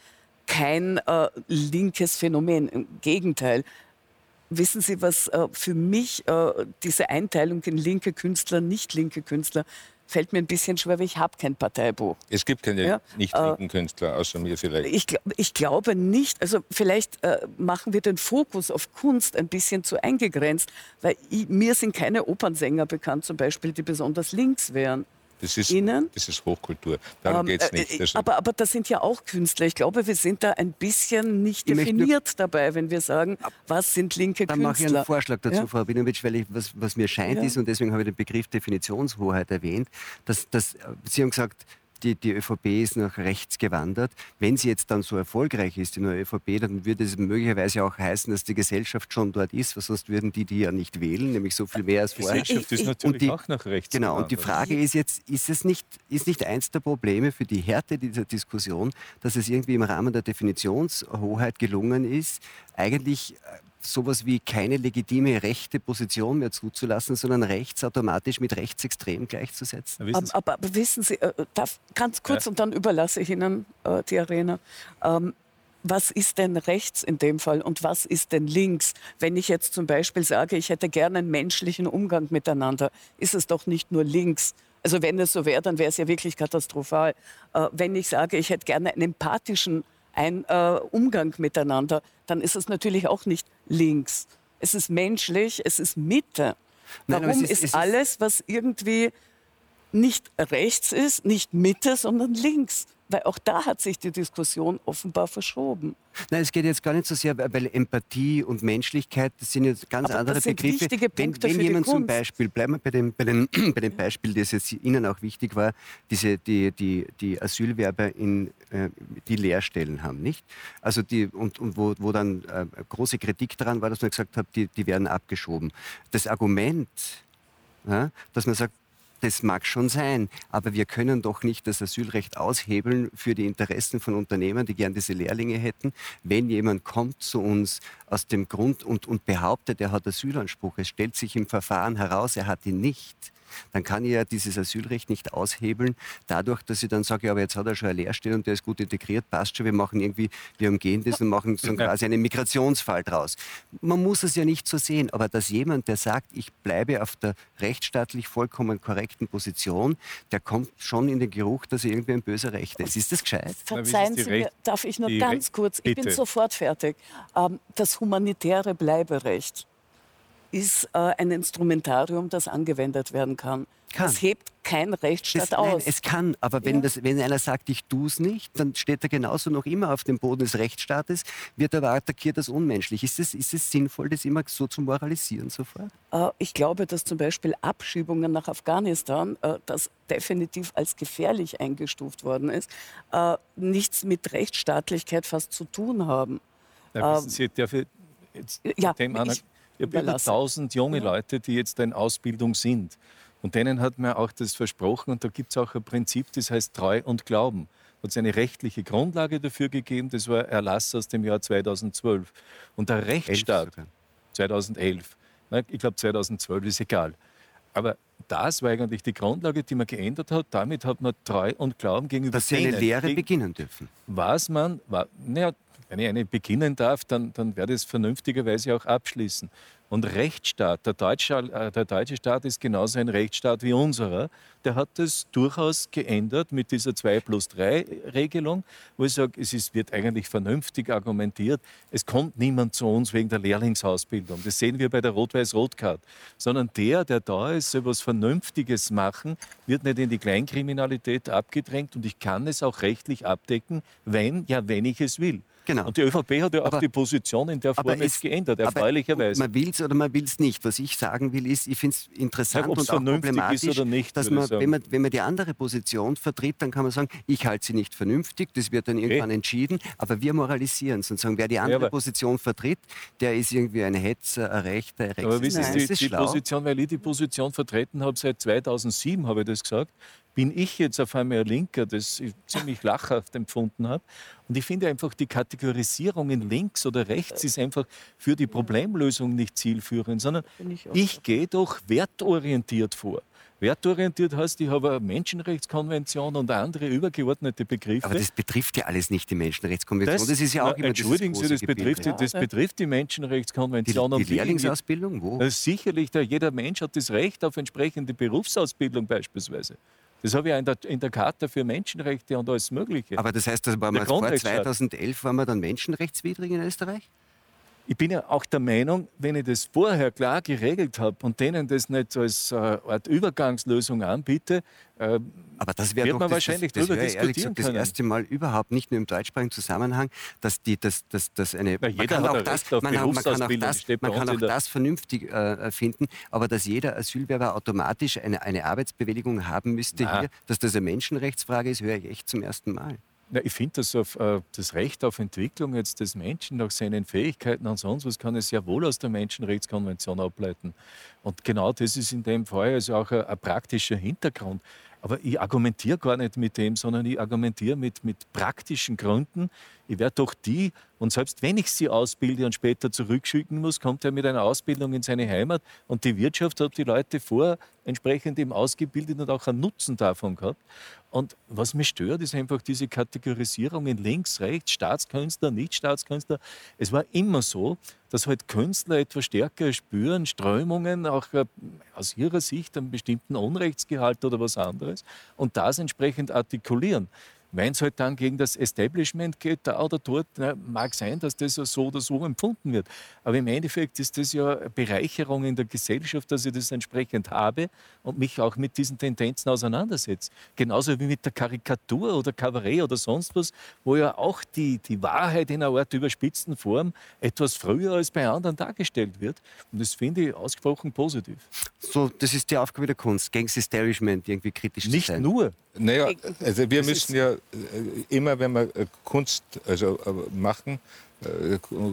kein äh, linkes Phänomen. Im Gegenteil, Wissen Sie, was äh, für mich äh, diese Einteilung in linke Künstler, nicht linke Künstler, fällt mir ein bisschen schwer, weil ich habe kein Parteibuch. Es gibt keine ja? nicht äh, linken Künstler, außer mir vielleicht. Ich, ich glaube nicht. Also vielleicht äh, machen wir den Fokus auf Kunst ein bisschen zu eingegrenzt, weil ich, mir sind keine Opernsänger bekannt zum Beispiel, die besonders links wären. Das ist, Ihnen. das ist Hochkultur. Darum Ähm, geht es äh, nicht. äh, Also, aber, aber das sind ja auch Künstler. Ich glaube, wir sind da ein bisschen nicht Ich definiert dabei, wenn wir sagen, was sind linke Dann mache ich Künstler. einen Vorschlag dazu, Ja. Frau Binovitsch, weil ich, was, was mir scheint Ja. ist, und deswegen habe ich den Begriff Definitionshoheit erwähnt, dass, dass äh, Sie haben gesagt, die, die ÖVP ist nach rechts gewandert. Wenn sie jetzt dann so erfolgreich ist, die neue ÖVP, dann würde es möglicherweise auch heißen, dass die Gesellschaft schon dort ist, weil sonst würden die die ja nicht wählen, nämlich so viel mehr als Die vorher. Gesellschaft ist ich- natürlich die- auch nach rechts. Genau, und die gewandert. Frage ist jetzt, ist es nicht, ist nicht eins der Probleme für die Härte dieser Diskussion, dass es irgendwie im Rahmen der Definitionshoheit gelungen ist, eigentlich sowas wie keine legitime rechte Position mehr zuzulassen, sondern rechts automatisch mit rechtsextrem gleichzusetzen? Aber, Sie, aber, aber wissen Sie, äh, darf, ganz kurz Ja. und dann überlasse ich Ihnen äh, die Arena. Ähm, was ist denn rechts in dem Fall und was ist denn links? Wenn ich jetzt zum Beispiel sage, ich hätte gerne einen menschlichen Umgang miteinander, ist es doch nicht nur links. Also wenn es so wäre, dann wäre es ja wirklich katastrophal. Äh, wenn ich sage, ich hätte gerne einen empathischen ein, äh, Umgang miteinander, dann ist es natürlich auch nicht links. Es ist menschlich, es ist Mitte. Nein, Warum ist- ist- alles, was irgendwie nicht rechts ist, nicht Mitte, sondern links. Weil auch da hat sich die Diskussion offenbar verschoben. Nein, es geht jetzt gar nicht so sehr, weil Empathie und Menschlichkeit, das sind jetzt ganz Aber andere das sind Begriffe. wichtige wenn wenn jemand zum. Beispiel, bleiben wir bei dem, bei dem, bei dem Beispiel, das jetzt Ihnen auch wichtig war, diese, die, die, die Asylwerber in äh, die Lehrstellen haben, nicht? Also die, und, und wo, wo dann äh, große Kritik daran war, dass man gesagt hat, die, die werden abgeschoben. Das Argument, ja, dass man sagt, das mag schon sein, aber wir können doch nicht das Asylrecht aushebeln für die Interessen von Unternehmen, die gern diese Lehrlinge hätten. Wenn jemand kommt zu uns aus dem Grund und, und behauptet, er hat Asylanspruch, es stellt sich im Verfahren heraus, er hat ihn nicht, dann kann ich ja dieses Asylrecht nicht aushebeln, dadurch, dass ich dann sage, ja, aber jetzt hat er schon eine Lehrstelle und der ist gut integriert, passt schon, wir machen irgendwie, wir umgehen das und machen so quasi einen Migrationsfall draus. Man muss es ja nicht so sehen, aber dass jemand, der sagt, ich bleibe auf der rechtsstaatlich vollkommen korrekten Position, der kommt schon in den Geruch, dass er irgendwie ein böser Rechter ist. Ist das gescheit? Verzeihen Sie mir, Recht- darf ich nur ganz Recht- kurz, ich bin Bitte. sofort fertig. Ähm, das humanitäre Bleiberecht ist äh, ein Instrumentarium, das angewendet werden kann. Kann. Das hebt kein Rechtsstaat Das, nein, aus. es kann, aber wenn, Ja. das, wenn einer sagt, ich tue es nicht, dann steht er genauso noch immer auf dem Boden des Rechtsstaates, wird aber attackiert als unmenschlich. Ist es, ist es sinnvoll, das immer so zu moralisieren sofort? Äh, Ich glaube, dass zum Beispiel Abschiebungen nach Afghanistan, äh, das definitiv als gefährlich eingestuft worden ist, äh, nichts mit Rechtsstaatlichkeit fast zu tun haben. Na, wissen Sie, darf ich jetzt ja, ich ich habe über überlasse. 1000 junge Leute, die jetzt in Ausbildung sind. Und denen hat man auch das versprochen. Und da gibt es auch ein Prinzip, das heißt Treu und Glauben. Da hat es eine rechtliche Grundlage dafür gegeben. Das war Erlass aus dem Jahr 2012. Und der Rechtsstaat, sogar. 2011, na, ich glaube 2012 ist egal. Aber das war eigentlich die Grundlage, die man geändert hat. Damit hat man Treu und Glauben gegenüber Dass sie eine denen, Lehre beginnen dürfen. was man, naja, wenn ich eine beginnen darf, dann, dann werde ich es vernünftigerweise auch abschließen. Und Rechtsstaat, der deutsche, äh, der deutsche Staat ist genauso ein Rechtsstaat wie unserer. Der hat das durchaus geändert mit dieser 2 plus 3 Regelung, wo ich sage, es ist, wird eigentlich vernünftig argumentiert. Es kommt niemand zu uns wegen der Lehrlingsausbildung. Das sehen wir bei der Rot-Weiß-Rot-Card. Sondern der, der da ist, soll was Vernünftiges machen, wird nicht in die Kleinkriminalität abgedrängt und ich kann es auch rechtlich abdecken, wenn, ja, wenn ich es will. Genau. Und die ÖVP hat ja auch Aber- die Position in der Form jetzt geändert, aber erfreulicherweise. Man will es oder man will es nicht. Was ich sagen will, ist, ich finde es interessant Ja, und auch vernünftig ist problematisch, oder nicht, dass man, wenn man, wenn man die andere Position vertritt, dann kann man sagen, ich halte sie nicht vernünftig, das wird dann irgendwann entschieden, aber wir moralisieren es und sagen, wer die andere aber- Position vertritt, der ist irgendwie ein Hetzer, ein Rechter, ein Aber wissen. Sie, die, die? Position, weil ich die Position vertreten habe, seit 2007 habe ich das gesagt, bin ich jetzt auf einmal ein Linker, das ich ziemlich lachhaft empfunden habe. Und ich finde einfach, die Kategorisierung in links oder rechts ist einfach für die Problemlösung nicht zielführend, sondern ich ich gehe doch wertorientiert vor. Wertorientiert heißt, ich habe eine Menschenrechtskonvention und andere übergeordnete Begriffe. Aber das betrifft ja alles nicht die Menschenrechtskonvention. Das, ist ja auch na, immer Entschuldigen Sie, große das betrifft, Gebilde. das betrifft die die, Menschenrechtskonvention. die und wie- Lehrlingsausbildung, wo? Sicherlich, der, jeder Mensch hat das Recht auf entsprechende Berufsausbildung beispielsweise. Das habe ich ja in der, in der Charta für Menschenrechte und alles Mögliche. Aber das heißt, dass war vor Grundrechtsstaat. 2011 waren wir dann menschenrechtswidrig in Österreich? Ich bin ja auch der Meinung, wenn ich das vorher klar geregelt habe und denen das nicht als äh, Art Übergangslösung anbiete, äh, aber das wäre doch man das, wahrscheinlich das, das drüber wäre ehrlich gesagt das können. erste Mal überhaupt nicht nur im deutschsprachigen Zusammenhang, dass die das das das eine Na, man kann auch das man, kann auch das man kann auch das vernünftig äh, finden, aber dass jeder Asylwerber automatisch eine eine Arbeitsbewilligung haben müsste hier, dass das eine Menschenrechtsfrage ist, höre ich echt zum ersten Mal. Na, ich finde, das, auf, äh, das Recht auf Entwicklung jetzt des Menschen nach seinen Fähigkeiten und sonst was kann es sehr wohl aus der Menschenrechtskonvention ableiten. Und genau das ist in dem Fall also auch ein, ein praktischer Hintergrund. Aber ich argumentiere gar nicht mit dem, sondern ich argumentiere mit, mit praktischen Gründen. Ich werde doch die, und selbst wenn ich sie ausbilde und später zurückschicken muss, kommt er mit einer Ausbildung in seine Heimat und die Wirtschaft hat die Leute vor entsprechend eben ausgebildet und auch einen Nutzen davon gehabt. Und was mich stört, ist einfach diese Kategorisierung in links, rechts, Staatskünstler, Nicht-Staatskünstler. Es war immer so, dass halt Künstler etwas stärker spüren, Strömungen auch äh, aus ihrer Sicht einen bestimmten Unrechtsgehalt oder was anderes und das entsprechend artikulieren. Wenn es halt dann gegen das Establishment geht, da oder dort, na, mag sein, dass das so oder so empfunden wird. Aber im Endeffekt ist das ja eine Bereicherung in der Gesellschaft, dass ich das entsprechend habe und mich auch mit diesen Tendenzen auseinandersetze. Genauso wie mit der Karikatur oder Kabarett oder sonst was, wo ja auch die, die Wahrheit in einer Art überspitzten Form etwas früher als bei anderen dargestellt wird. Und das finde ich ausgesprochen positiv. So, das ist die Aufgabe der Kunst, gegen das Establishment irgendwie kritisch Nicht zu sein. nur. Naja, also wir müssen ja immer, wenn wir äh, Kunst also, äh, machen, äh,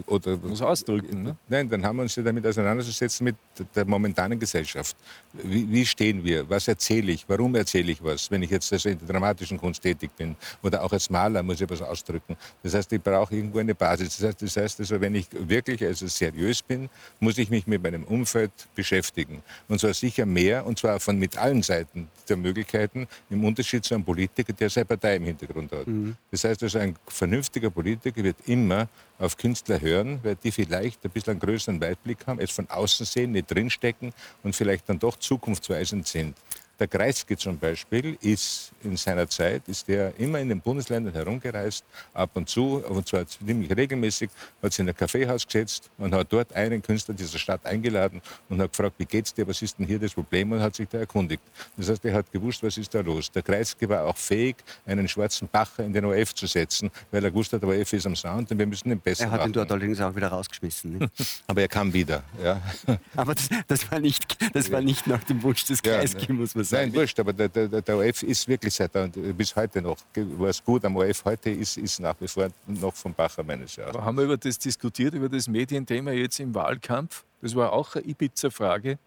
oder Muss ausdrücken. Ne? Nein, dann haben wir uns ja damit auseinanderzusetzen mit der momentanen Gesellschaft. Wie, wie stehen wir? Was erzähle ich? Warum erzähle ich was? Wenn ich jetzt also in der dramatischen Kunst tätig bin oder auch als Maler muss ich was ausdrücken. Das heißt, ich brauche irgendwo eine Basis. Das heißt, das heißt also, wenn ich wirklich also seriös bin, muss ich mich mit meinem Umfeld beschäftigen. Und zwar sicher mehr, und zwar von mit allen Seiten der Möglichkeiten, im Unterschied zu einem Politiker, der seine Partei im Hintergrund hat. Das heißt also, ein vernünftiger Politiker wird immer auf Künstler hören, weil die vielleicht ein bisschen einen größeren Weitblick haben, es von außen sehen, nicht drinstecken und vielleicht dann doch zukunftsweisend sind. Der Kreisky zum Beispiel ist in seiner Zeit ist der immer in den Bundesländern herumgereist, ab und zu, und zwar ziemlich regelmäßig, hat sich in ein Kaffeehaus gesetzt und hat dort einen Künstler dieser Stadt eingeladen und hat gefragt, wie geht's dir, was ist denn hier das Problem und hat sich da erkundigt. Das heißt, er hat gewusst, was ist da los. Der Kreisky war auch fähig, einen schwarzen Bacher in den OF zu setzen, weil er gewusst hat, der OF ist am Sound und wir müssen ihn besser Er hat ihn machen. dort allerdings auch wieder rausgeschmissen. Nicht? Aber er kam wieder. Ja. Aber das, das, war nicht, das war nicht nach dem Wunsch des Ja, Kreisky, muss man sagen. Nein, wurscht, aber der, der, der OF ist wirklich seit bis heute noch, was gut am OF heute ist, ist nach wie vor noch vom Bacher meines Erachtens. Haben wir über das diskutiert, über das Medienthema jetzt im Wahlkampf? Das war auch eine Ibiza-Frage.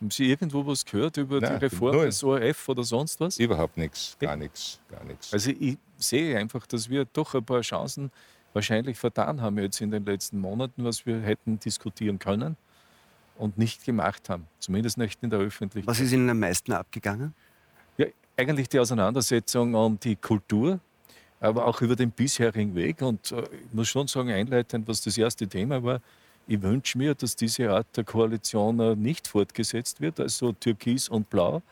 Haben Sie irgendwo was gehört über Nein, die Reform null. des ORF oder sonst was? Überhaupt nichts, gar nichts, gar nichts. Also ich sehe einfach, dass wir doch ein paar Chancen wahrscheinlich vertan haben jetzt in den letzten Monaten, was wir hätten diskutieren können und nicht gemacht haben. Zumindest nicht in der Öffentlichkeit. Was ist Ihnen am meisten abgegangen? Ja, eigentlich die Auseinandersetzung um die Kultur, aber auch über den bisherigen Weg. Und äh, ich muss schon sagen, einleitend, was das erste Thema war, ich wünsche mir, dass diese Art der Koalition äh, nicht fortgesetzt wird, also Türkis und Blau,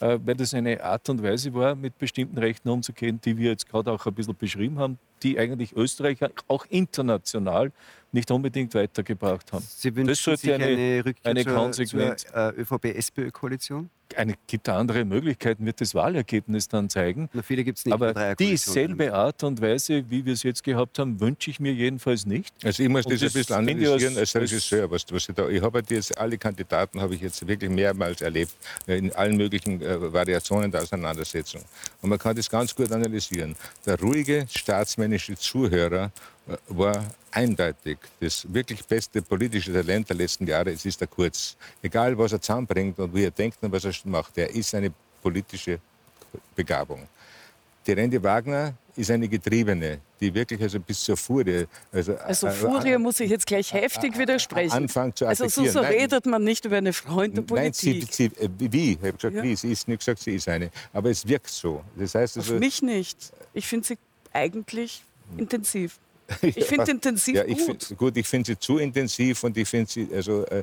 äh, weil das eine Art und Weise war, mit bestimmten Rechten umzugehen, die wir jetzt gerade auch ein bisschen beschrieben haben, die eigentlich Österreicher auch international nicht unbedingt weitergebracht haben. Sie wünschen sollte sich eine- eine, Rückkehr eine zur, zur äh, ÖVP-SPÖ-Koalition? Eine, gibt da andere Möglichkeiten, wird das Wahlergebnis dann zeigen. Na, viele gibt es nicht. Aber in der die Dreierkoalition. selbe Art und Weise, wie wir es jetzt gehabt haben, wünsche ich mir jedenfalls nicht. Also ich muss Und das ein das bisschen analysieren als- als Regisseur. Was, was ich, da, ich habe jetzt alle Kandidaten habe ich jetzt wirklich mehrmals erlebt äh, in allen möglichen äh, Variationen der Auseinandersetzung. Und man kann das ganz gut analysieren. Der ruhige staatsmännische Zuhörer äh, war eindeutig das wirklich beste politische Talent der letzten Jahre. Es ist der Kurz. Egal was er zusammenbringt und wie er denkt und was er macht, er ist eine politische Begabung. Die Randy Wagner ist eine Getriebene, die wirklich also bis zur Furie. Also, Also äh, Furie an- muss ich jetzt gleich heftig widersprechen. Anfangen zu also so, attackieren. so Nein. redet man nicht über eine Frau in der Nein, sie, Politik. sie, äh, wie? Ich habe gesagt, Ja. wie. Sie ist nicht gesagt, sie ist eine. Aber es wirkt so. Das heißt Auf also, mich nicht. Ich finde sie eigentlich intensiv. Ich finde intensiv ja, ich gut. Find, gut, ich finde sie zu intensiv und ich finde sie, also äh,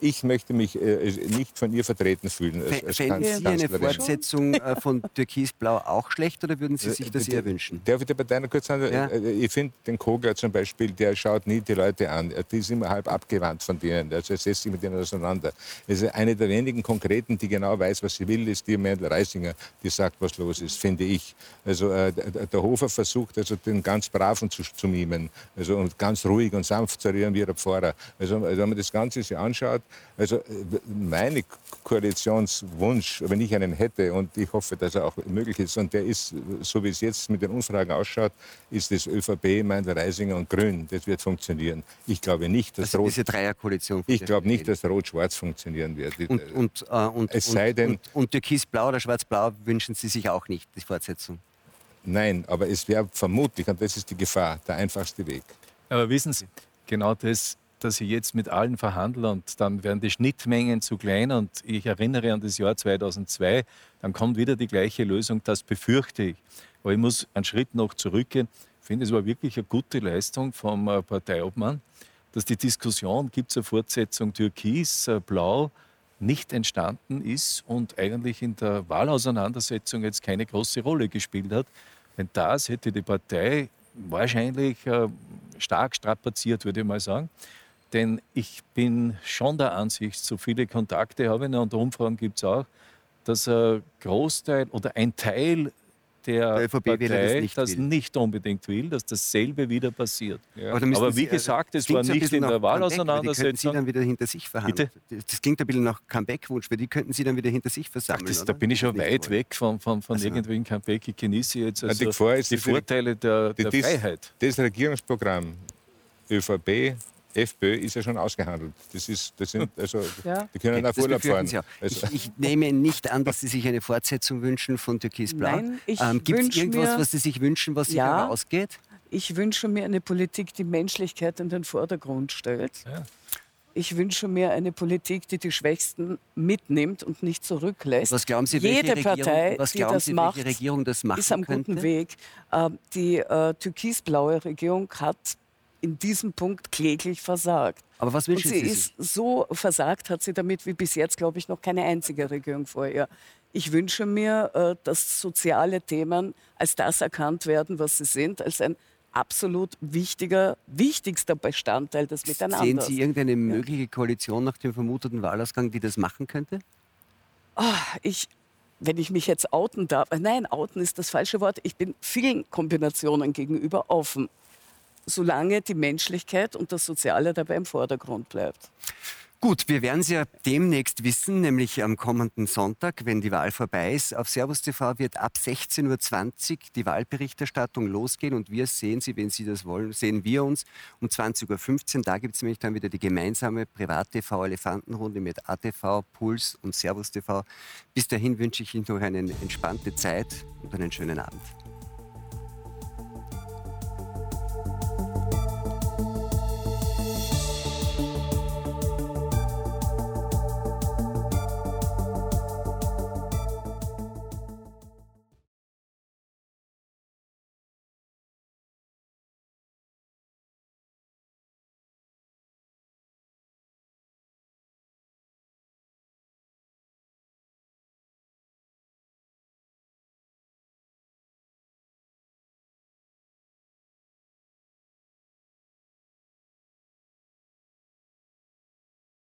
ich möchte mich äh, nicht von ihr vertreten fühlen. Als, als Fänden Sie eine Fortsetzung äh, von Türkisblau auch schlecht oder würden Sie sich das eher wünschen? Darf ich der Partei noch kurz sagen? Ja. Äh, ich finde den Kogler zum Beispiel, der schaut nie die Leute an. Die ist immer halb abgewandt von denen. Also er setzt sich mit denen auseinander. Also eine der wenigen Konkreten, die genau weiß, was sie will, ist die Mädel Reisinger, die sagt, was los ist, finde ich. Also äh, der Hofer versucht also den ganz Braven zu, zu mimen. Also und ganz ruhig und sanft zu reden wie der Pfarrer. Also wenn man das Ganze sich anschaut, also meine Koalitionswunsch, wenn ich einen hätte und ich hoffe, dass er auch möglich ist und der ist, so wie es jetzt mit den Umfragen ausschaut, ist das ÖVP, Meindl, Reisinger und Grün. Das wird funktionieren. Ich glaube nicht, dass also Rot, diese Dreierkoalition. Ich glaube nicht, dass Rot-Schwarz funktionieren wird. Und, und, äh, und, es sei denn, und, und Türkis-Blau oder Schwarz-Blau wünschen Sie sich auch nicht, die Fortsetzung? Nein, aber es wäre vermutlich, und das ist die Gefahr, der einfachste Weg. Aber wissen Sie, genau das, dass ich jetzt mit allen verhandle und dann werden die Schnittmengen zu klein und ich erinnere an das Jahr 2002, dann kommt wieder die gleiche Lösung, das befürchte ich. Aber ich muss einen Schritt noch zurückgehen. Ich finde, es war wirklich eine gute Leistung vom äh, Parteiobmann, dass die Diskussion, gibt es eine Fortsetzung Türkis, äh, Blau, nicht entstanden ist und eigentlich in der Wahlauseinandersetzung jetzt keine große Rolle gespielt hat. Denn das hätte die Partei wahrscheinlich äh, stark strapaziert, würde ich mal sagen. Denn ich bin schon der Ansicht, so viele Kontakte habe ich und Umfragen gibt es auch, dass ein Großteil oder ein Teil der, der Partei das, nicht, das nicht, unbedingt will, dass dasselbe wieder passiert. Ja. Aber, Aber, wie Sie, gesagt, es war nicht in der Wahlauseinandersetzung. Sie dann wieder hinter sich verhandeln. Bitte? Das klingt ein bisschen nach Comeback-Wunsch, weil die könnten Sie dann wieder hinter sich versammeln. Ach, das, da bin ich schon weit weg von, von, von also. irgendwelchen Comeback. Ich genieße jetzt also die, die Vorteile der, der das, Freiheit. Das Regierungsprogramm ÖVP, FPÖ ist ja schon ausgehandelt. Das ist, das sind, also, ja. Die können auf Urlaub fahren. Also. Ich, ich, nehme nicht an, dass Sie sich eine Fortsetzung wünschen von Türkis Blau. ähm, Gibt es irgendwas, mir, was Sie sich wünschen, was sich ja, ausgeht? Ich wünsche mir eine Politik, die Menschlichkeit in den Vordergrund stellt. Ja. Ich wünsche mir eine Politik, die die Schwächsten mitnimmt und nicht zurücklässt. Was glauben Sie, Jede welche Partei, was die das Sie, macht, Regierung das machen ist am könnte? guten Weg. Äh, die äh, türkisblaue Regierung hat in diesem Punkt kläglich versagt. Aber was wünschen sie, sie ist so versagt hat sie damit wie bis jetzt, glaube ich, noch keine einzige Regierung vorher. Ich wünsche mir, äh, dass soziale Themen als das erkannt werden, was sie sind, als ein absolut wichtiger, wichtigster Bestandteil des Miteinanders. Sehen Sie irgendeine mögliche Koalition nach dem vermuteten Wahlausgang, die das machen könnte? Oh, ich, wenn ich mich jetzt outen darf, nein, outen ist das falsche Wort. Ich bin vielen Kombinationen gegenüber offen solange die Menschlichkeit und das Soziale dabei im Vordergrund bleibt. Gut, wir werden es ja demnächst wissen, nämlich am kommenden Sonntag, wenn die Wahl vorbei ist. Auf Servus TV wird ab 16.20 Uhr die Wahlberichterstattung losgehen und wir sehen Sie, wenn Sie das wollen, sehen wir uns um 20.15 Uhr. Da gibt es nämlich dann wieder die gemeinsame Privat-TV-Elefantenrunde mit ATV, Puls und Servus TV. Bis dahin wünsche ich Ihnen noch eine entspannte Zeit und einen schönen Abend.